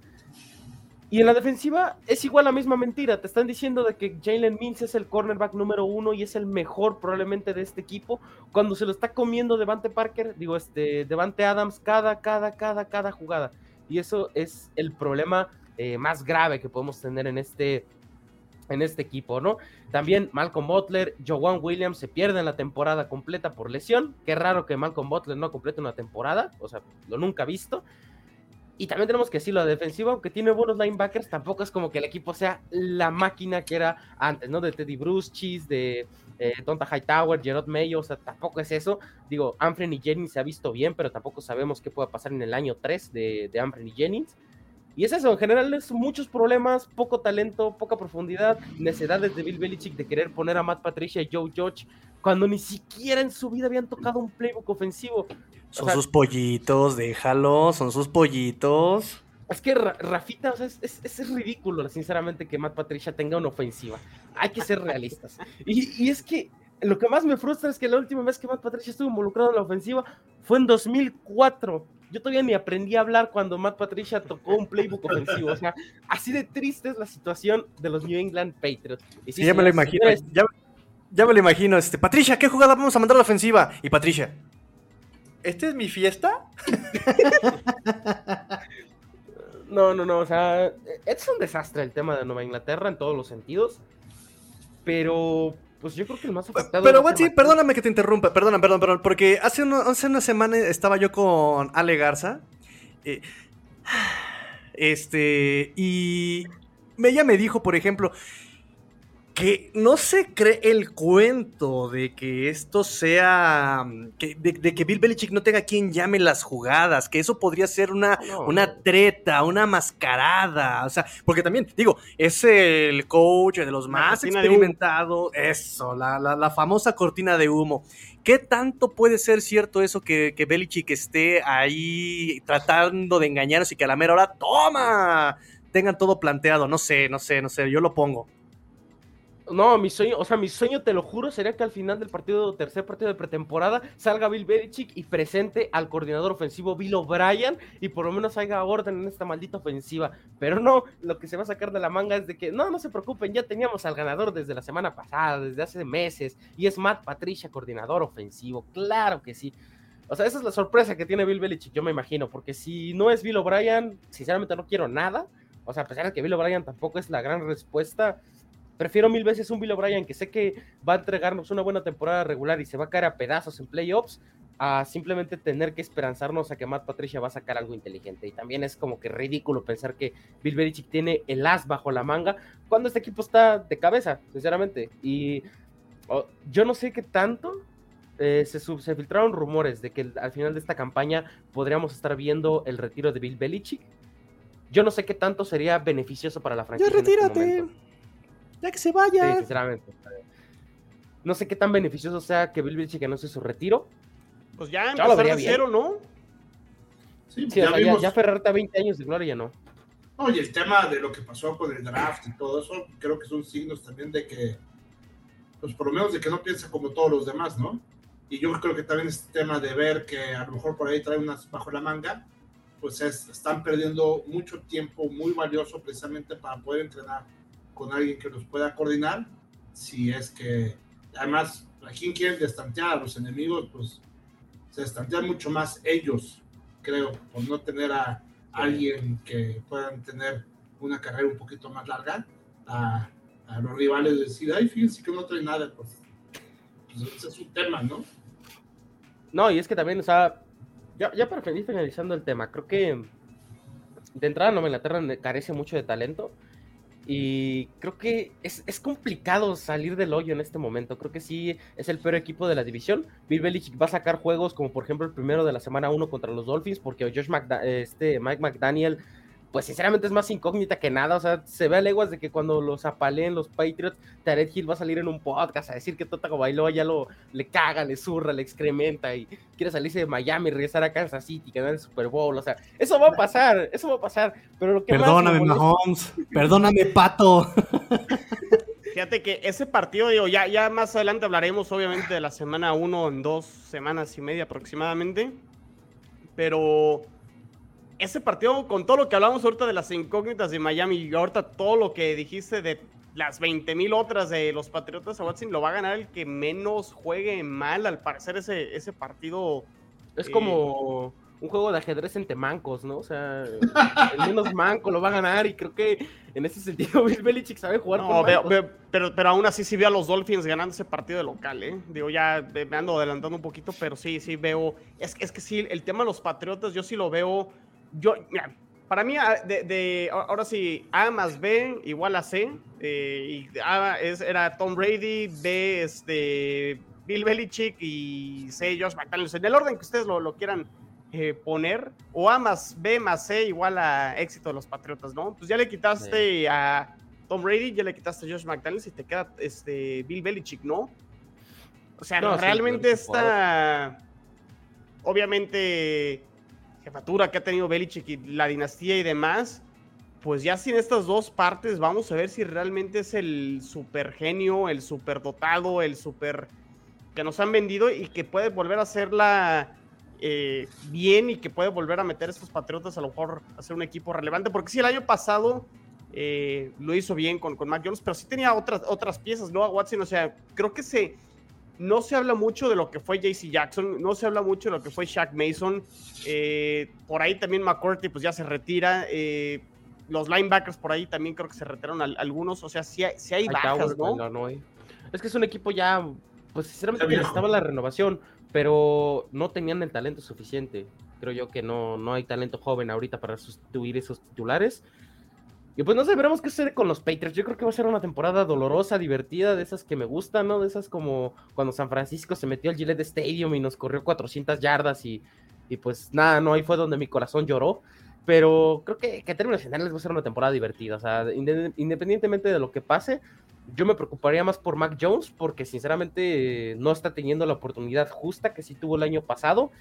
Y en la defensiva es igual la misma mentira. Te están diciendo de que Jalen Mills es el cornerback número uno y es el mejor probablemente de este equipo. Cuando se lo está comiendo Devante Parker, digo, este, Devante Adams cada, cada, cada, cada jugada. Y eso es el problema eh, más grave que podemos tener en este, en este equipo, ¿no? También Malcolm Butler, Joan Williams se pierden la temporada completa por lesión. Qué raro que Malcolm Butler no complete una temporada, o sea, lo nunca visto. Y también tenemos que decirlo, la defensiva, aunque tiene buenos linebackers, tampoco es como que el equipo sea la máquina que era antes, ¿no? De Teddy Bruce, Cheese, de eh, Tonta Hightower, Gerard Mayo, o sea, tampoco es eso. Digo, Anthony Jennings se ha visto bien, pero tampoco sabemos qué pueda pasar en el año 3 de, de Anthony Jennings. Y es eso, en general es muchos problemas, poco talento, poca profundidad, necesidades de Bill Belichick de querer poner a Matt Patricia y Joe Judge cuando ni siquiera en su vida habían tocado un playbook ofensivo. Son o sea- sus pollitos, déjalo, son sus pollitos. Es que Ra- Rafita, o sea, es, es- es ridículo, sinceramente, que Matt Patricia tenga una ofensiva. Hay que ser realistas. Y, y es que lo que más me frustra es que la última vez que Matt Patricia estuvo involucrado en la ofensiva fue en 2004. Yo todavía ni aprendí a hablar cuando Matt Patricia tocó un playbook ofensivo. O sea, así de triste es la situación de los New England Patriots. Y sí, Sí, ya me lo imagino. señores, Ya, ya me lo imagino. Este, Patricia, ¿qué jugada vamos a mandar a la ofensiva? Y Patricia, ¿esta es mi fiesta? No, no, no, o sea, es un desastre el tema de Nueva Inglaterra en todos los sentidos, pero pues yo creo que el más afectado... Pero, Watsi, Matt- perdóname que te interrumpa, perdona, perdón, perdón, porque hace, uno- hace una semana estaba yo con Ale Garza, eh, este, y ella me dijo, por ejemplo, que no se cree el cuento de que esto sea, que- de, de que Bill Belichick no tenga quien llame las jugadas, que eso podría ser una, No, una treta, una mascarada, o sea, porque también, digo, es el coach de los La más experimentados, eso, la, la- la famosa cortina de humo. ¿Qué tanto puede ser cierto eso que, que Belichick esté ahí tratando de engañarnos y que a la mera hora, ¡toma! Tengan todo planteado, no sé, no sé, no sé, yo lo pongo. No, mi sueño, o sea, mi sueño, te lo juro, sería que al final del partido, tercer partido de pretemporada, salga Bill Belichick y presente al coordinador ofensivo Bill O'Brien y por lo menos haya orden en esta maldita ofensiva. Pero no, lo que se va a sacar de la manga es de que, no, no se preocupen, ya teníamos al ganador desde la semana pasada, desde hace meses, y es Matt Patricia, coordinador ofensivo, claro que sí. O sea, esa es la sorpresa que tiene Bill Belichick, yo me imagino, porque si no es Bill O'Brien, sinceramente no quiero nada. O sea, a pesar de que Bill O'Brien tampoco es la gran respuesta, prefiero mil veces un Bill O'Brien que sé que va a entregarnos una buena temporada regular y se va a caer a pedazos en playoffs, a simplemente tener que esperanzarnos a que Matt Patricia va a sacar algo inteligente. Y también es como que ridículo pensar que Bill Belichick tiene el as bajo la manga cuando este equipo está de cabeza, sinceramente. Y oh, yo no sé qué tanto. eh, se, sub- se filtraron rumores de que al final de esta campaña podríamos estar viendo el retiro de Bill Belichick. Yo no sé qué tanto sería beneficioso para la franquicia. en este. Ya que se Sí, vaya. sinceramente. No sé qué tan beneficioso sea que Bill Belichick anuncie su retiro. Pues ya empezar de bien. cero, ¿no? Sí, Sí, o ya sea, ya, vimos. ya aferrarte a 20 años de gloria, ¿no? Oye, el tema de lo que pasó con el draft y todo eso, creo que son signos también de que, pues por lo menos de que no piensa como todos los demás, ¿no? Y yo creo que también este tema de ver que a lo mejor por ahí trae unas bajo la manga, pues es, están perdiendo mucho tiempo muy valioso precisamente para poder entrenar con alguien que los pueda coordinar, si es que, además, a quien quieren destantear a los enemigos, pues se destantean mucho más ellos, creo, por no tener a alguien que puedan tener una carrera un poquito más larga, a, a los rivales decir, ay, fíjense que no trae nada, pues, pues ese es un tema, ¿no? No, y es que también, o sea, ya, ya para finalizando el tema, creo que de entrada Nueva Inglaterra carece mucho de talento y creo que es, es complicado salir del hoyo en este momento. Creo que sí es el peor equipo de la división. Bill Belichick va a sacar juegos como por ejemplo el primero de la semana 1 contra los Dolphins porque Josh McDa- este, Mike McDaniel pues sinceramente es más incógnita que nada, o sea, se ve a leguas de que cuando los apaleen los Patriots, Tarek Hill va a salir en un podcast a decir que Tota Bailoa ya lo le caga, le zurra, le excrementa y quiere salirse de Miami, regresar a Kansas City, ganar el Super Bowl, o sea, eso va a pasar, eso va a pasar, pero lo que más me Perdóname, molesta- Mahomes. Perdóname, Pato. Fíjate que ese partido, digo, ya, ya más adelante hablaremos obviamente de la semana 1 en dos semanas y media aproximadamente. Pero ese partido, con todo lo que hablamos ahorita de las incógnitas de Miami y ahorita todo lo que dijiste de las 20 mil otras de los Patriotas a Watson, lo va a ganar el que menos juegue mal. Al parecer ese, ese partido Es Sí. como un juego de ajedrez entre mancos, ¿no? O sea, el menos manco lo va a ganar y creo que en ese sentido Bill Belichick sabe jugar No, con veo- veo- pero, pero aún así sí veo a los Dolphins ganando ese partido de local, ¿eh? Digo, ya me me ando adelantando un poquito, pero sí, sí veo. Es, es que sí, el tema de los Patriotas, yo sí lo veo. Yo, mira, para mí, a- de, de- ahora sí, A más B igual a C. eh, y A es, era Tom Brady, B este, Bill Belichick y C Josh McDaniels. En el orden que ustedes lo, lo quieran eh, poner, o A más B más C igual a éxito de los Patriotas, ¿no? Pues ya le quitaste a Tom Brady, ya le quitaste a Josh McDaniels y te queda este Bill Belichick, ¿no? O sea, No, realmente sí, está. Obviamente. Que ha tenido Belichick y la dinastía y demás, pues ya sin estas dos partes vamos a ver si realmente es el super genio, el super dotado, el super que nos han vendido y que puede volver a hacerla eh, bien y que puede volver a meter a estos Patriotas a lo mejor a ser un equipo relevante, porque sí, el año pasado eh, lo hizo bien con, con Mac Jones, pero sí tenía otras, otras piezas, ¿no? A Watson, o sea, creo que se, no se habla mucho de lo que fue JC Jackson, no se habla mucho de lo que fue Shaq Mason, eh, por ahí también McCourty pues ya se retira, los linebackers por ahí también creo que se retiraron algunos, o sea, si hay, hay, bajas, ¿no? Es que es un equipo ya, pues sinceramente necesitaba la renovación, pero no tenían el talento suficiente. Creo yo que no, no hay talento joven ahorita para sustituir esos titulares. Y pues no sé, veremos qué sucede con los Patriots. Yo creo que va a ser una temporada dolorosa, divertida, de esas que me gustan, ¿no? De esas como cuando San Francisco se metió al Gillette Stadium y nos corrió 400 yardas y, y pues nada, no, ahí fue donde mi corazón lloró. Pero creo que, que a términos generales va a ser una temporada divertida. O sea, independientemente de lo que pase, yo me preocuparía más por Mac Jones porque sinceramente no está teniendo la oportunidad justa que sí tuvo el año pasado.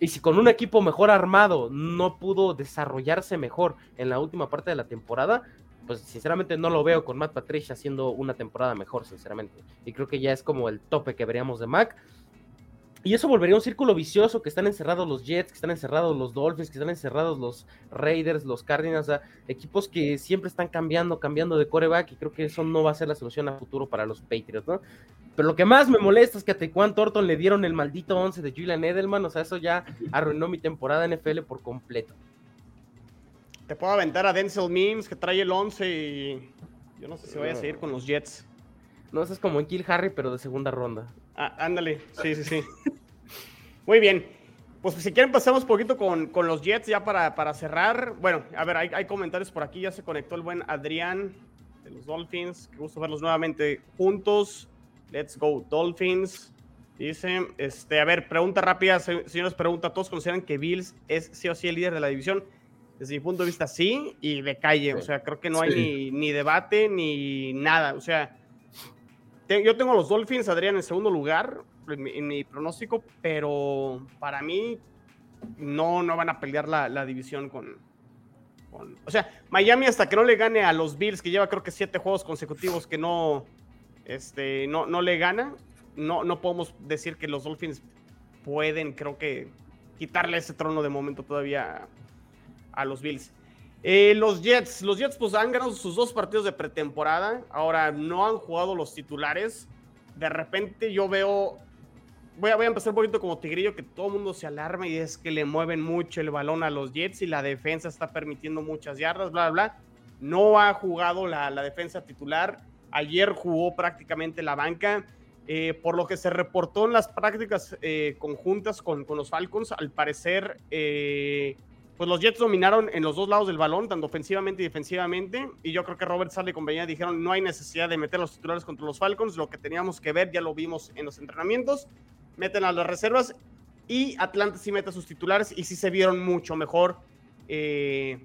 Y si con un equipo mejor armado no pudo desarrollarse mejor en la última parte de la temporada, pues sinceramente no lo veo con Matt Patricia haciendo una temporada mejor, sinceramente. Y creo que ya es como el tope que veríamos de Mac. Y eso volvería un círculo vicioso, que están encerrados los Jets, que están encerrados los Dolphins, que están encerrados los Raiders, los Cardinals, o sea, equipos que siempre están cambiando, cambiando de coreback, y creo que eso no va a ser la solución a futuro para los Patriots, ¿no? Pero lo que más me molesta es que a Taekwondo Thornton le dieron el maldito 11 de Julian Edelman, o sea, eso ya arruinó mi temporada NFL por completo. Te puedo aventar a Denzel Mims, que trae el 11 y yo no sé si voy a seguir con los Jets. No, eso es como en Kill Harry, pero de segunda ronda. Ah, ándale, sí, sí, sí. Muy bien. Pues si quieren pasamos un poquito con, los Jets ya para, para, cerrar. Bueno, a ver, hay, comentarios por aquí. Ya se conectó el buen Adrián de los Dolphins. Qué gusto verlos nuevamente juntos. Let's go Dolphins. Dice, este, a ver, pregunta rápida, señores, pregunta, ¿todos consideran que Bills es sí o sí el líder de la división? Desde mi punto de vista, sí, y de calle. O sea, creo que no hay ni, ni, debate ni nada. O sea, yo tengo los Dolphins, Adrián, en segundo lugar en mi, pronóstico, pero para mí no, no van a pelear la, división con, O sea, Miami hasta que no le gane a los Bills, que lleva creo que siete juegos consecutivos que no, este, no, no le gana, no, no podemos decir que los Dolphins pueden, creo que, quitarle ese trono de momento todavía a los Bills. Eh, los Jets, los Jets pues han ganado sus dos partidos de pretemporada, ahora no han jugado los titulares. De repente yo veo, voy a, voy a empezar un poquito como Tigrillo, que todo el mundo se alarma y es que le mueven mucho el balón a los Jets y la defensa está permitiendo muchas yardas, bla, bla, bla. No ha jugado la, la defensa titular, ayer jugó prácticamente la banca. Eh, por lo que se reportó en las prácticas eh, conjuntas con, con, los Falcons, al parecer pues los Jets dominaron en los dos lados del balón, tanto ofensivamente y defensivamente. Y yo creo que Robert Sale y compañía dijeron no hay necesidad de meter los titulares contra los Falcons. Lo que teníamos que ver ya lo vimos en los entrenamientos. Meten a las reservas y Atlanta sí mete a sus titulares y sí se vieron mucho mejor eh,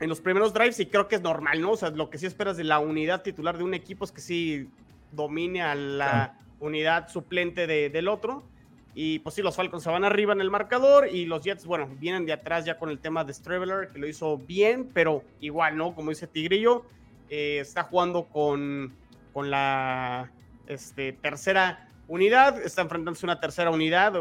en los primeros drives. Y creo que es normal, ¿no? O sea, lo que sí esperas de la unidad titular de un equipo es que sí domine a la unidad suplente del otro. Y pues sí, los Falcons se van arriba en el marcador y los Jets, bueno, vienen de atrás ya con el tema de Straveler, que lo hizo bien, pero igual, ¿no? Como dice Tigrillo, eh, está jugando con, con la este, tercera unidad, está enfrentándose a una tercera unidad,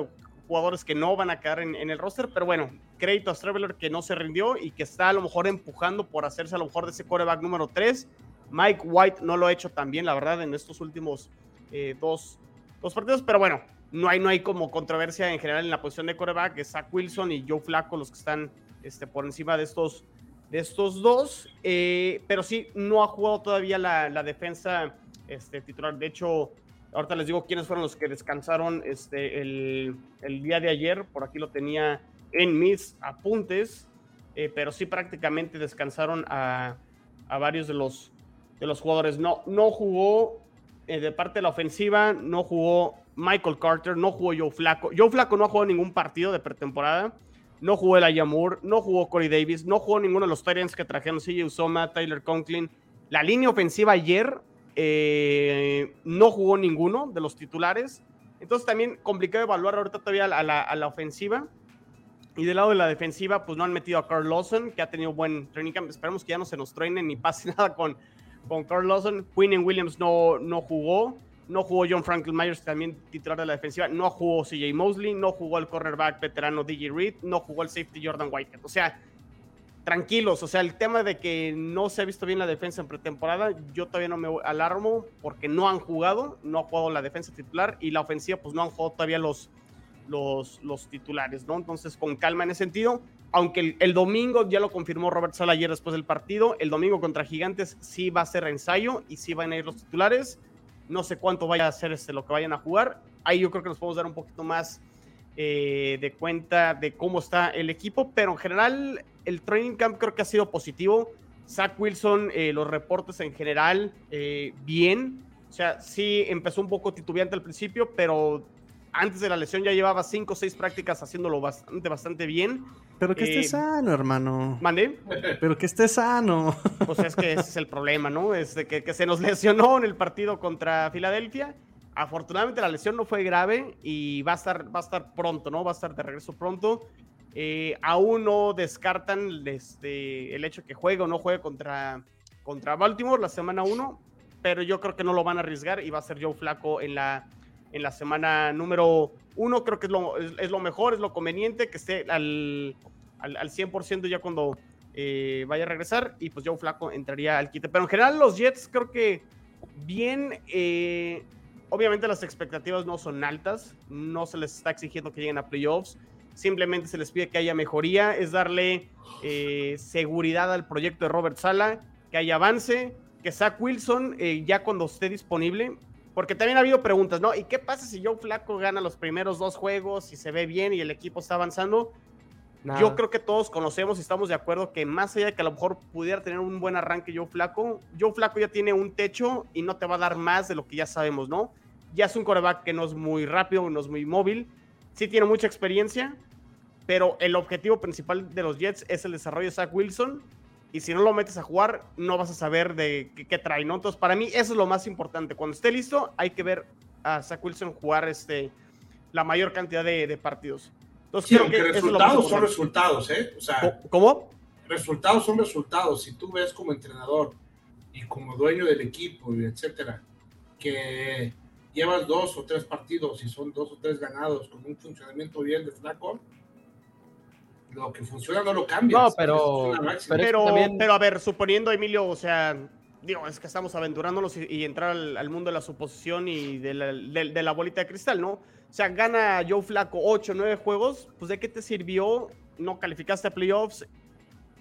jugadores que no van a quedar en, el roster, pero bueno, crédito a Straveler que no se rindió y que está a lo mejor empujando por hacerse a lo mejor de ese coreback número 3. Mike White no lo ha hecho tan bien, la verdad, en estos últimos eh, dos, dos partidos, pero bueno, no hay, no hay como controversia en general en la posición de coreback, es Zach Wilson y Joe Flaco los que están este, por encima de estos, de estos dos, eh, pero sí, no ha jugado todavía la, la, defensa este, titular. De hecho, ahorita les digo quiénes fueron los que descansaron este, el, el día de ayer, por aquí lo tenía en mis apuntes, eh, pero sí prácticamente descansaron a, a varios de los, de los jugadores. No, no jugó eh, de parte de la ofensiva, no jugó Michael Carter, no jugó Joe Flaco. Joe Flaco no ha jugado ningún partido de pretemporada. No jugó el Ayamur, no jugó Corey Davis, no jugó ninguno de los Tyrants que trajeron CJ Usoma, Tyler Conklin. La línea ofensiva ayer eh, no jugó ninguno de los titulares. Entonces también complicado evaluar ahorita todavía a la, ofensiva. Y del lado de la defensiva, pues no han metido a Carl Lawson, que ha tenido buen training camp. Esperemos que ya no se nos truene ni pase nada con, con Carl Lawson. Quinn Williams no, no jugó. No jugó John Franklin Myers, también titular de la defensiva. No jugó CJ Mosley. No jugó el cornerback veterano DJ Reed. No jugó el safety Jordan Whitehead. O sea, tranquilos. O sea, el tema de que no se ha visto bien la defensa en pretemporada, yo todavía no me alarmo porque no han jugado. No ha jugado la defensa titular y la ofensiva, pues no han jugado todavía los, los, los titulares, ¿no? Entonces, con calma en ese sentido. Aunque el, el, domingo ya lo confirmó Robert Sala ayer después del partido, el domingo contra Gigantes sí va a ser ensayo y sí van a ir los titulares. No sé cuánto vaya a ser este, lo que vayan a jugar. Ahí yo creo que nos podemos dar un poquito más eh, de cuenta de cómo está el equipo, pero en general el training camp creo que ha sido positivo. Zach Wilson, eh, los reportes en general, eh, bien. O sea, sí empezó un poco titubeante al principio, pero antes de la lesión ya llevaba cinco o seis prácticas haciéndolo bastante, bastante bien. Pero que esté sano, hermano. ¿Mandé? Pero que esté sano. Pues es que ese es el problema, ¿no? Es de que, que se nos lesionó en el partido contra Filadelfia. Afortunadamente la lesión no fue grave y va a estar, va a estar pronto, ¿no? Va a estar de regreso pronto. Eh, aún no descartan este, el hecho que juegue o no juegue contra, contra Baltimore la semana 1, pero yo creo que no lo van a arriesgar y va a ser Joe Flaco en la, en la semana número 1. Creo que es lo, es, lo, mejor, es lo conveniente, que esté al, al, al 100% ya cuando eh, vaya a regresar y pues Joe Flaco entraría al quite. Pero en general los Jets creo que bien... Eh, obviamente las expectativas no son altas, no se les está exigiendo que lleguen a playoffs, simplemente se les pide que haya mejoría, es darle eh, seguridad al proyecto de Robert Sala, que haya avance, que Zach Wilson ya cuando esté disponible, porque también ha habido preguntas, ¿no? ¿Y qué pasa si Joe Flaco gana los primeros dos juegos y se ve bien y el equipo está avanzando? Nada. Yo creo que todos conocemos y estamos de acuerdo que más allá de que a lo mejor pudiera tener un buen arranque Joe Flaco, Joe Flaco ya tiene un techo y no te va a dar más de lo que ya sabemos, ¿no? Ya es un coreback que no es muy rápido, no es muy móvil, sí tiene mucha experiencia, pero el objetivo principal de los Jets es el desarrollo de Zach Wilson y si no lo metes a jugar, no vas a saber de qué, qué trae, ¿no? Entonces, para mí eso es lo más importante. Cuando esté listo, hay que ver a Zach Wilson jugar este, la mayor cantidad de, de partidos. Entonces, sí, creo que resultados es son resultados, ¿eh? O sea, ¿Cómo? Resultados son resultados. Si tú ves como entrenador y como dueño del equipo, etcétera, que llevas dos o tres partidos y son dos o tres ganados con un funcionamiento bien de flaco, lo que funciona no lo cambia. No, pero, pero, pero, también... pero, a ver, suponiendo, Emilio, o sea, digo, es que estamos aventurándonos y, y entrar al, al, mundo de la suposición y de la, de, de la bolita de cristal, ¿no? O sea, gana Joe Flaco 8, 9 juegos, pues ¿de qué te sirvió? No calificaste a playoffs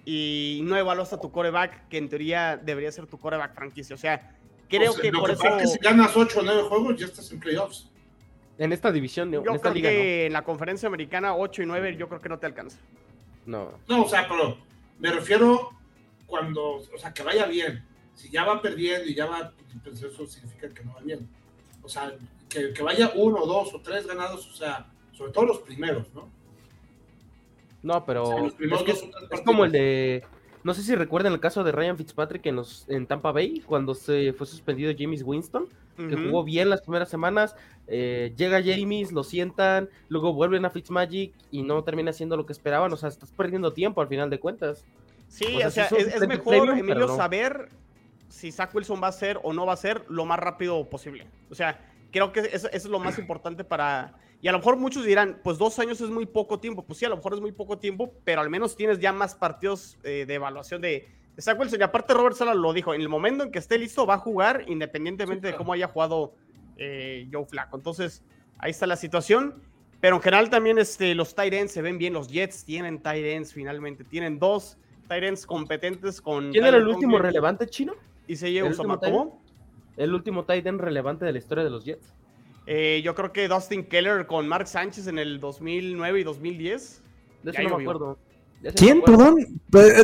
y no evaluaste a tu coreback, que en teoría debería ser tu coreback franquicia. O sea, creo o sea, que lo por que eso... es que si ganas 8 o 9 juegos, ya estás en playoffs. En esta división, yo en esta creo liga, que ¿no? en la conferencia americana 8 y 9 yo creo que no te alcanza. No. No, o sea, pero me refiero cuando, o sea, que vaya bien. Si ya va perdiendo y ya va, pues eso significa que no va bien. O sea, que, que, vaya uno, dos o tres ganados, o sea, sobre todo los primeros, ¿no? No, pero o sea, es, que es, es, como el de. No sé si recuerdan el caso de Ryan Fitzpatrick en, los, en Tampa Bay, cuando se fue suspendido James Winston, que uh -huh. jugó bien las primeras semanas. Eh, llega James, lo sientan, luego vuelven a Fitzmagic y no termina haciendo lo que esperaban. O sea, estás perdiendo tiempo al final de cuentas. Sí, o sea, o sea es, es, mejor, premium, Emilio, no. saber si Zach Wilson va a ser o no va a ser lo más rápido posible. O sea, creo que eso, eso, es lo más importante para... Y a lo mejor muchos dirán, pues dos años es muy poco tiempo. Pues sí, a lo mejor es muy poco tiempo, pero al menos tienes ya más partidos eh, de evaluación de, de Zach Wilson. Y aparte Robert Sala lo dijo, en el momento en que esté listo va a jugar independientemente sí, claro. de cómo haya jugado eh, Joe Flaco. Entonces, ahí está la situación. Pero en general también este, los tight ends se ven bien. Los Jets tienen tight ends finalmente. Tienen dos tight ends competentes con... ¿Quién era el último Conklin? relevante chino? Y se lleva. El último tight end relevante de la historia de los Jets. Eh, yo creo que Dustin Keller con Mark Sánchez en el 2009 y 2010. De eso ya no me acuerdo. ¿Quién? Perdón.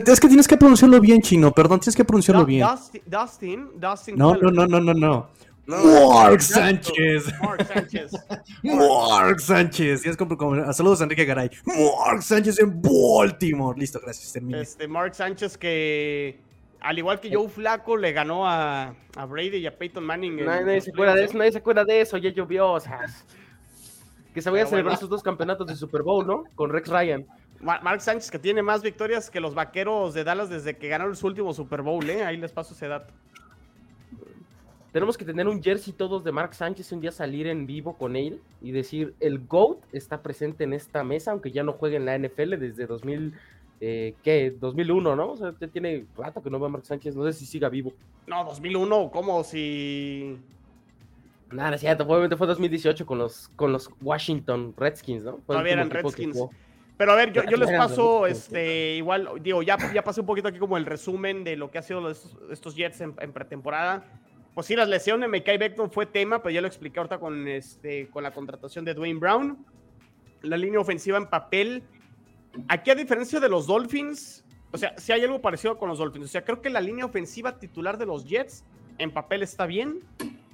Es que tienes que pronunciarlo bien, chino. Perdón, tienes que pronunciarlo bien. Dustin, Dustin, Dustin no, no, no, no, no, no. Mark Sánchez. Mark Sánchez. Mark Sánchez. Es saludos a Enrique Garay. Mark Sánchez en Baltimore. Listo, gracias. Termine. Este, Mark Sánchez que al igual que Joe Flaco le ganó a, a Brady y a Peyton Manning. Nadie, nadie se acuerda de eso, nadie se acuerda de eso, ya llovió, o sea, que se vayan a celebrar bueno. sus dos campeonatos de Super Bowl, ¿no? Con Rex Ryan. Mark Sánchez que tiene más victorias que los vaqueros de Dallas desde que ganaron su último Super Bowl, ¿eh? Ahí les paso ese dato. Tenemos que tener un jersey todos de Mark Sánchez un día salir en vivo con él y decir el GOAT está presente en esta mesa, aunque ya no juegue en la NFL desde 2000, eh, ¿qué? 2001, ¿no? O sea, tiene rato que no ve a Mark Sánchez, no sé si siga vivo. No, 2001, ¿cómo si...? Nada, es cierto, obviamente fue 2018 con los, con los Washington Redskins, ¿no? Fue Todavía eran Redskins. Pero a ver, yo, yo les paso, este, igual, digo, ya, ya pasé un poquito aquí como el resumen de lo que ha sido estos, estos Jets en, en pretemporada pues sí, las lesiones de Mekai Beckton fue tema, pero ya lo expliqué ahorita con, este, con la contratación de Dwayne Brown. La línea ofensiva en papel. Aquí, a diferencia de los Dolphins, o sea, si hay algo parecido con los Dolphins. O sea, creo que la línea ofensiva titular de los Jets en papel está bien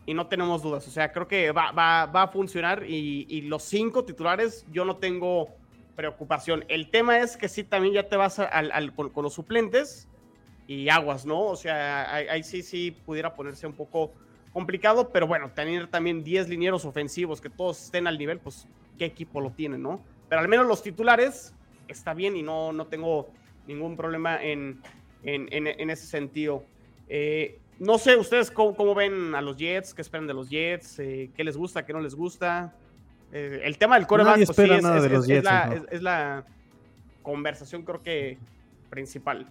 y no tenemos dudas. O sea, creo que va, va, va a funcionar y, los cinco titulares yo no tengo preocupación. El tema es que sí, también ya te vas al, con, con los suplentes y aguas, ¿no? O sea, ahí, sí, sí pudiera ponerse un poco complicado, pero bueno, tener también 10 linieros ofensivos que todos estén al nivel, pues qué equipo lo tiene, ¿no? Pero al menos los titulares está bien y no, no tengo ningún problema en, en, ese sentido. Eh, no sé, ustedes cómo, ven a los Jets, qué esperan de los Jets, eh, qué les gusta, qué no les gusta. Eh, el tema del coreback, pues sí, es, la, es la conversación creo que principal.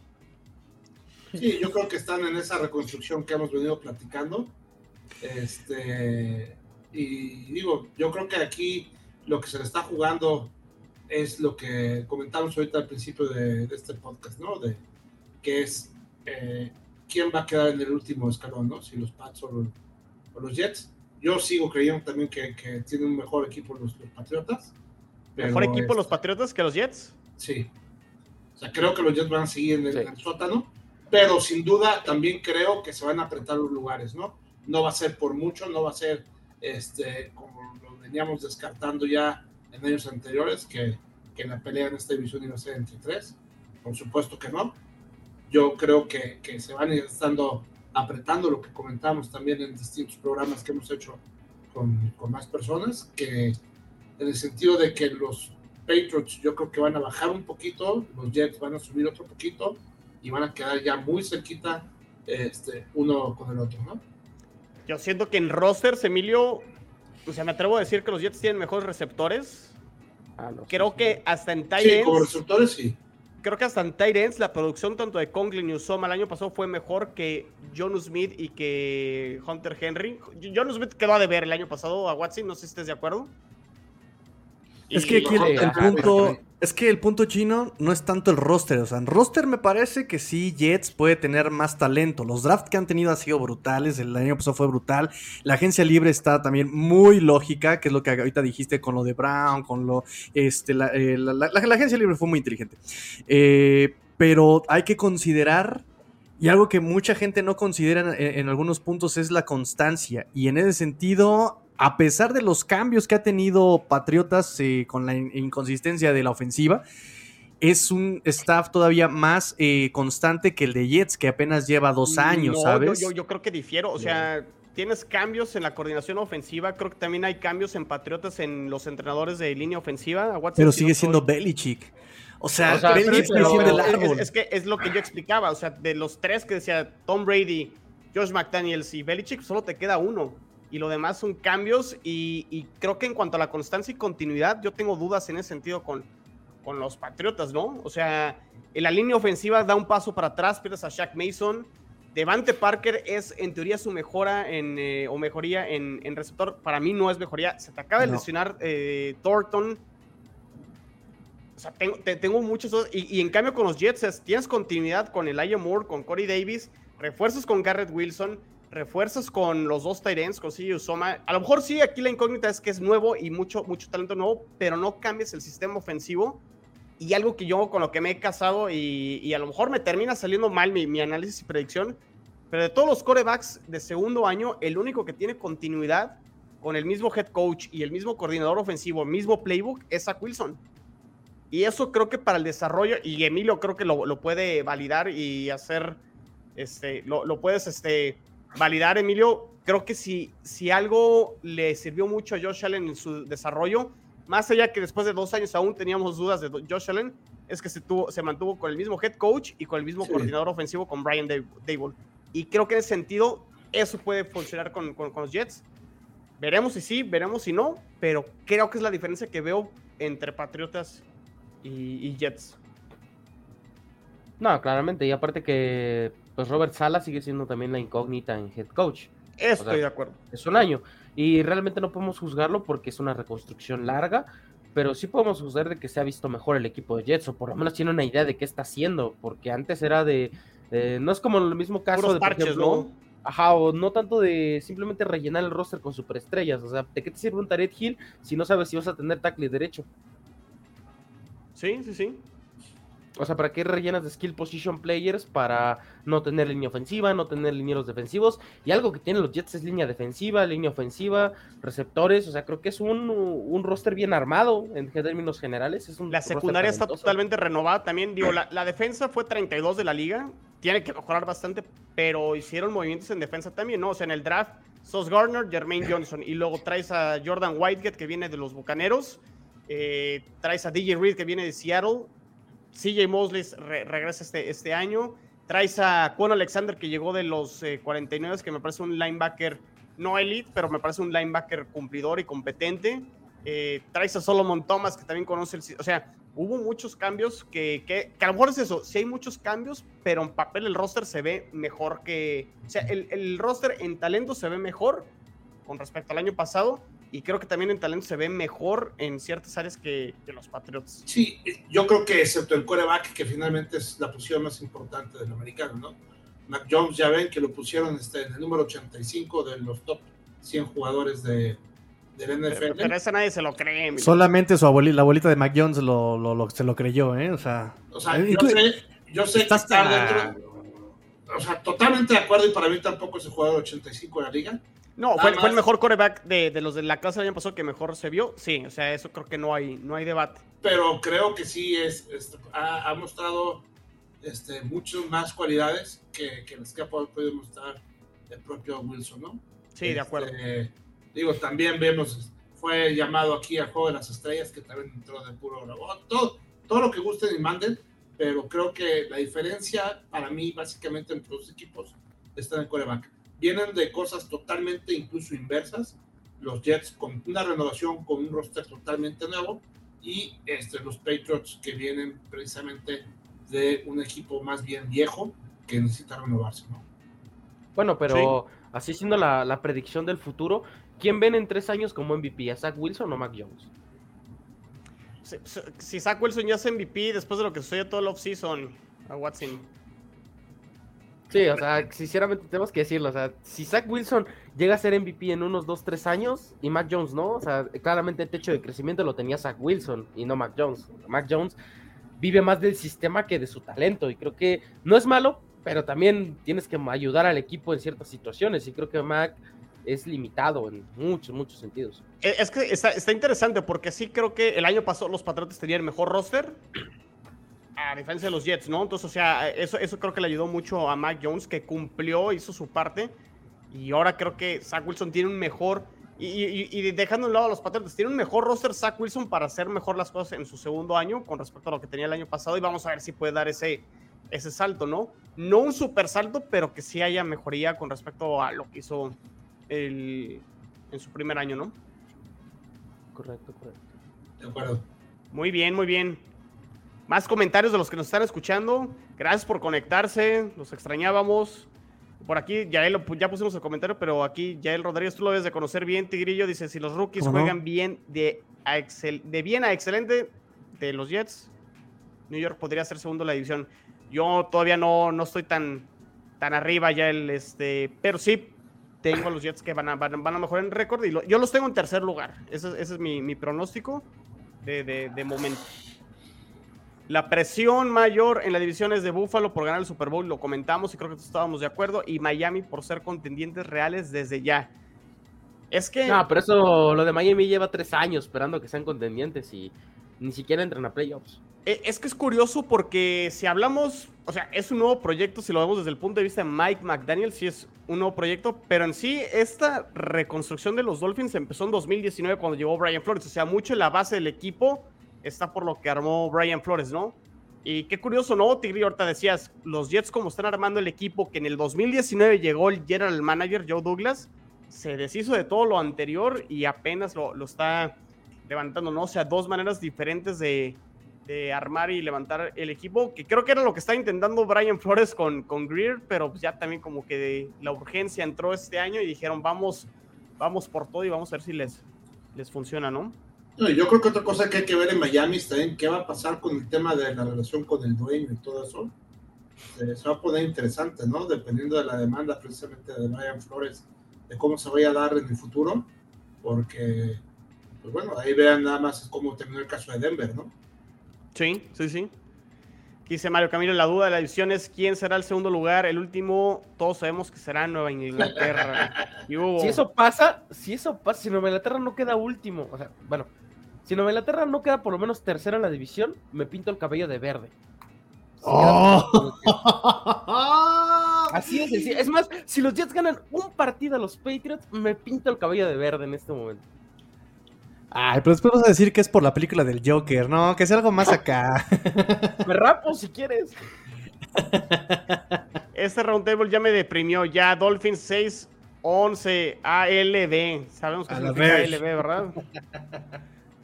Sí, yo creo que están en esa reconstrucción que hemos venido platicando. Este, y digo, yo creo que aquí lo que se le está jugando es lo que comentamos ahorita al principio de, este podcast, ¿no? De que es eh, quién va a quedar en el último escalón, ¿no? Si los Pats o, los Jets. Yo sigo creyendo también que, que tienen un mejor equipo los, Patriotas. ¿Mejor equipo los Patriotas que los Jets? Sí. O sea, creo que los Jets van a seguir en el sótano pero sin duda también creo que se van a apretar los lugares, ¿no? No va a ser por mucho, no va a ser este, como lo veníamos descartando ya en años anteriores, que, que la pelea en esta división iba a ser entre tres. Por supuesto que no. Yo creo que, que se van a ir estando apretando lo que comentamos también en distintos programas que hemos hecho con, con más personas, que en el sentido de que los Patriots yo creo que van a bajar un poquito, los Jets van a subir otro poquito, y van a quedar ya muy cerquita este, uno con el otro, ¿no? Yo siento que en rosters, Emilio, o sea, me atrevo a decir que los Jets tienen mejores receptores. Ah, creo que hasta en Tyrants. Sí, como receptores sí. Creo que hasta en Tyrants la producción tanto de Conklin y Usoma el año pasado fue mejor que John Smith y que Hunter Henry. John Smith quedó a deber el año pasado a Watson, no sé si estés de acuerdo. Es que aquí el, punto, es que el punto chino no es tanto el roster. O sea, en roster me parece que sí, Jets puede tener más talento. Los drafts que han tenido han sido brutales. El año pasado fue brutal. La agencia libre está también muy lógica, que es lo que ahorita dijiste con lo de Brown, con lo. Este, la, eh, agencia libre fue muy inteligente. Eh, pero hay que considerar. Y algo que mucha gente no considera en algunos puntos es la constancia. Y en ese sentido, a pesar de los cambios que ha tenido Patriotas eh, con la inconsistencia de la ofensiva, es un staff todavía más eh, constante que el de Jets, que apenas lleva dos años, ¿sabes? Yo, yo, creo que difiero, o sea, tienes cambios en la coordinación ofensiva, creo que también hay cambios en Patriotas en los entrenadores de línea ofensiva. Pero sigue siendo Belichick. O sea, Belichick es, es, que es lo que yo explicaba, o sea, de los tres que decía Tom Brady, Josh McDaniels y Belichick, solo te queda uno y lo demás son cambios y, creo que en cuanto a la constancia y continuidad, yo tengo dudas en ese sentido con, con los Patriotas, ¿no? O sea, en la línea ofensiva da un paso para atrás, pierdes a Shaq Mason. Devante Parker es en teoría su mejora en, eh, o mejoría en, receptor. Para mí no es mejoría. Se te acaba de lesionar eh, Thornton. O sea, tengo, tengo muchos. Y, y, en cambio con los Jets tienes continuidad con Elijah Moore, con Corey Davis, refuerzos con Garrett Wilson refuerzos con los dos Tyrants, con CJ Usoma. A lo mejor sí, aquí la incógnita es que es nuevo y mucho, mucho talento nuevo, pero no cambies el sistema ofensivo. Y algo que yo con lo que me he casado y, a lo mejor me termina saliendo mal mi, análisis y predicción, pero de todos los corebacks de segundo año, el único que tiene continuidad con el mismo head coach y el mismo coordinador ofensivo, el mismo playbook, es Zach Wilson. Y eso creo que para el desarrollo, y Emilio creo que lo, puede validar y hacer, este, lo, lo puedes, este, validar, Emilio. Creo que si, si algo le sirvió mucho a Josh Allen en su desarrollo más allá que después de dos años aún teníamos dudas de Josh Allen, es que se, tuvo, se mantuvo con el mismo head coach y con el mismo coordinador ofensivo con Brian Dable. Y creo que en ese sentido eso puede funcionar con, con, los Jets. Veremos si sí, veremos si no, pero creo que es la diferencia que veo entre Patriotas y, Jets. No, claramente, y aparte que pues Robert Sala sigue siendo también la incógnita en head coach. Estoy de acuerdo. Es un año. Y realmente no podemos juzgarlo porque es una reconstrucción larga, pero sí podemos juzgar de que se ha visto mejor el equipo de Jets, o por lo menos tiene una idea de qué está haciendo, porque antes era de. no es como el mismo caso de. Parches, ¿no? Ajá, o no tanto de simplemente rellenar el roster con superestrellas. O sea, ¿de qué te sirve un Tarek Hill si no sabes si vas a tener tackle derecho? Sí, sí, sí. O sea, ¿para qué rellenas de skill position players para no tener línea ofensiva, no tener linieros defensivos? Y algo que tienen los Jets es línea defensiva, línea ofensiva, receptores. O sea, creo que es un, roster bien armado en términos generales. Es la secundaria está totalmente renovada también. Digo, la, la, defensa fue 32 de la liga. Tiene que mejorar bastante, pero hicieron movimientos en defensa también, ¿no? O sea, en el draft, Sos Garner, Jermaine Johnson. Y luego traes a Jordan Whitegate, que viene de los Bucaneros. Eh, traes a DJ Reed, que viene de Seattle CJ Mosley regresa este, este año. Traes a Quan Alexander, que llegó de los 49, eh, que me parece un linebacker no elite, pero me parece un linebacker cumplidor y competente. Eh, traes a Solomon Thomas, que también conoce el... O sea, hubo muchos cambios que, que, a lo mejor es eso, sí hay muchos cambios, pero en papel el roster se ve mejor que... O sea, el, el roster en talento se ve mejor con respecto al año pasado, y creo que también en talento se ve mejor en ciertas áreas que, los Patriots. Sí, yo creo que excepto el coreback, que finalmente es la posición más importante del americano, ¿no? Mac Jones ya ven que lo pusieron este, en el número 85 de los top 100 jugadores de, del NFL. Pero, ese nadie se lo cree. Solamente su abuelita, la abuelita de Mac Jones lo, lo, se lo creyó, ¿eh? O sea, o sea yo, sé, yo sé que está dentro... O sea, totalmente de acuerdo y para mí tampoco es el jugador 85 de la liga no, fue, el mejor coreback de, los de la clase del año pasado que mejor se vio. Sí, o sea, eso creo que no hay, no hay debate. Pero creo que sí es, ha, mostrado este, muchas más cualidades que, que las que ha podido mostrar el propio Wilson, ¿no? Sí, de acuerdo. Este, digo, también vemos, fue llamado aquí al Juego de las Estrellas, que también entró de puro robot. Todo, todo lo que gusten y manden, pero creo que la diferencia para mí, básicamente, entre los equipos está en el coreback vienen de cosas totalmente incluso inversas. Los Jets con una renovación, con un roster totalmente nuevo y este, los Patriots que vienen precisamente de un equipo más bien viejo que necesita renovarse. ¿no? Bueno, pero así siendo la, predicción del futuro, ¿quién ven en tres años como MVP? ¿A Zach Wilson o Mac Jones? Si, Zach Wilson ya es MVP después de lo que sucedió todo el offseason a Watson Sí, o sea, sinceramente tenemos que decirlo. O sea, si Zach Wilson llega a ser MVP en unos 2, 3 años y Mac Jones no, o sea, claramente el techo de crecimiento lo tenía Zach Wilson y no Mac Jones. Mac Jones vive más del sistema que de su talento y creo que no es malo, pero también tienes que ayudar al equipo en ciertas situaciones y creo que Mac es limitado en muchos, muchos sentidos. Eh, es que está, interesante porque sí creo que el año pasado los Patriotas tenían mejor roster a diferencia de los Jets, ¿no? Entonces, o sea, eso, eso creo que le ayudó mucho a Mac Jones, que cumplió, hizo su parte. Y ahora creo que Zach Wilson tiene un mejor. Y, dejando de lado a los Patriotas, tiene un mejor roster Zach Wilson para hacer mejor las cosas en su segundo año con respecto a lo que tenía el año pasado. Y vamos a ver si puede dar ese, ese salto, ¿no? No un super salto, pero que sí haya mejoría con respecto a lo que hizo el, en su primer año, ¿no? Correcto, correcto. De acuerdo. Muy bien, muy bien. Más comentarios de los que nos están escuchando. Gracias por conectarse. Los extrañábamos. Por aquí, ya, ya pusimos el comentario, pero aquí Yael Rodríguez, tú lo debes de conocer bien, Tigrillo. Dice: si los rookies juegan bien de, de bien a excelente de los Jets, New York podría ser segundo en la división. Yo todavía no, no estoy tan, tan arriba ya el este, pero sí tengo a los Jets que van a, van, a mejorar en récord y yo los tengo en tercer lugar. Ese, es mi, pronóstico de, de, de momento. La presión mayor en la división es de Buffalo por ganar el Super Bowl, lo comentamos y creo que todos estábamos de acuerdo, y Miami por ser contendientes reales desde ya. Es que... No, pero eso, lo de Miami lleva tres años esperando que sean contendientes y ni siquiera entran a playoffs. Eh, es que es curioso porque si hablamos, o sea, es un nuevo proyecto, si lo vemos desde el punto de vista de Mike McDaniel, sí es un nuevo proyecto, pero en sí esta reconstrucción de los Dolphins empezó en 2019 cuando llegó Brian Flores, o sea, mucho en la base del equipo está por lo que armó Brian Flores, ¿no? Y qué curioso, ¿no? Tigri, ahorita decías, los Jets como están armando el equipo, que en el 2019 llegó el general manager Joe Douglas, se deshizo de todo lo anterior y apenas lo, lo está levantando, ¿no? O sea, dos maneras diferentes de, de, armar y levantar el equipo, que creo que era lo que estaba intentando Brian Flores con, con Greer, pero pues ya también como que la urgencia entró este año y dijeron, vamos, vamos por todo y vamos a ver si les, les funciona, ¿no? No, yo creo que otra cosa que hay que ver en Miami está en qué va a pasar con el tema de la relación con el dueño y todo eso. Eh, se va a poner interesante, ¿no? Dependiendo de la demanda precisamente de Brian Flores, de cómo se vaya a dar en el futuro, porque, pues bueno, ahí vean nada más cómo terminó el caso de Denver, ¿no? Sí, sí, sí. Dice Mario Camilo, la duda de la división es quién será el segundo lugar. El último, todos sabemos que será Nueva Inglaterra. hubo... Si eso pasa, si eso pasa, si Nueva Inglaterra no queda último, o sea, bueno, si Nueva Inglaterra no queda por lo menos tercera en la división, me pinto el cabello de verde. Si oh. Así es, así. es más, si los Jets ganan un partido a los Patriots, me pinto el cabello de verde en este momento. Ay, pero después vas a decir que es por la película del Joker, no, que sea algo más acá. me rapo si quieres. Este roundtable ya me deprimió, ya Dolphins 6 11 ALB. Sabemos que es ALB, ¿verdad?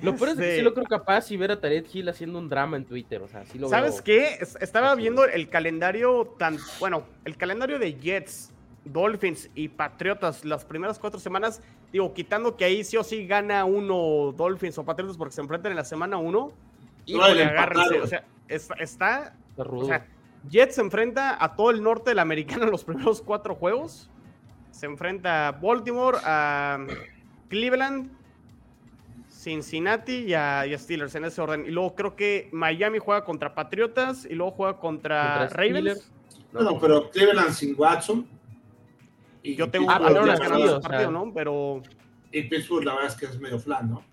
Lo peor es que sí este lo creo capaz y ver a Tarek Hill haciendo un drama en Twitter. O sea, sí lo ¿Sabes qué? Estaba viendo el calendario tan. Bueno, el calendario de Jets, Dolphins y Patriotas las primeras cuatro semanas. Digo, quitando que ahí sí o sí gana uno Dolphins o Patriotas porque se enfrentan en la semana uno. Y no, agárrense. O sea, está. o sea, Jets se enfrenta a todo el norte de la americana en los primeros cuatro juegos. Se enfrenta a Baltimore, a Cleveland, Cincinnati y a, Steelers en ese orden. Y luego creo que Miami juega contra Patriotas y luego juega contra, Ravens. No, pero Cleveland sin Watson. Y yo tengo ah, un partido, partido, ¿no? Pero. Y Pittsburgh, la verdad es que es medio flan, ¿no?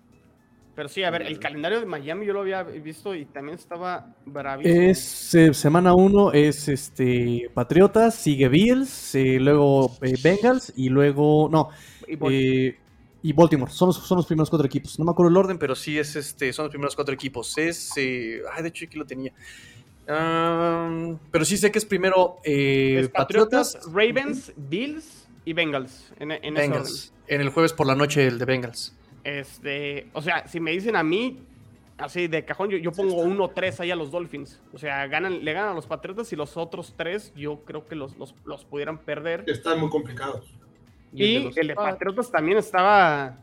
Pero sí, a ver, el calendario de Miami yo lo había visto y también estaba bravísimo. Es eh, semana 1 es este Patriotas, sigue Bills, eh, luego eh, Bengals y luego no, y Baltimore. Son los, son los primeros cuatro equipos. No me acuerdo el orden, pero sí es este, son los primeros cuatro equipos. Es. Eh, ay, de hecho aquí lo tenía. pero sí sé que es primero eh, Patriotas, Ravens, Bills y Bengals. En, en, Bengals. en el jueves por la noche el de Bengals. Este, o sea, si me dicen a mí, así de cajón, yo, yo pongo 1-3 ahí a los Dolphins. O sea, ganan, le ganan a los Patriotas y los otros tres yo creo que los, los, los pudieran perder. Están muy complicados. Y, el, de Patriotas también estaba.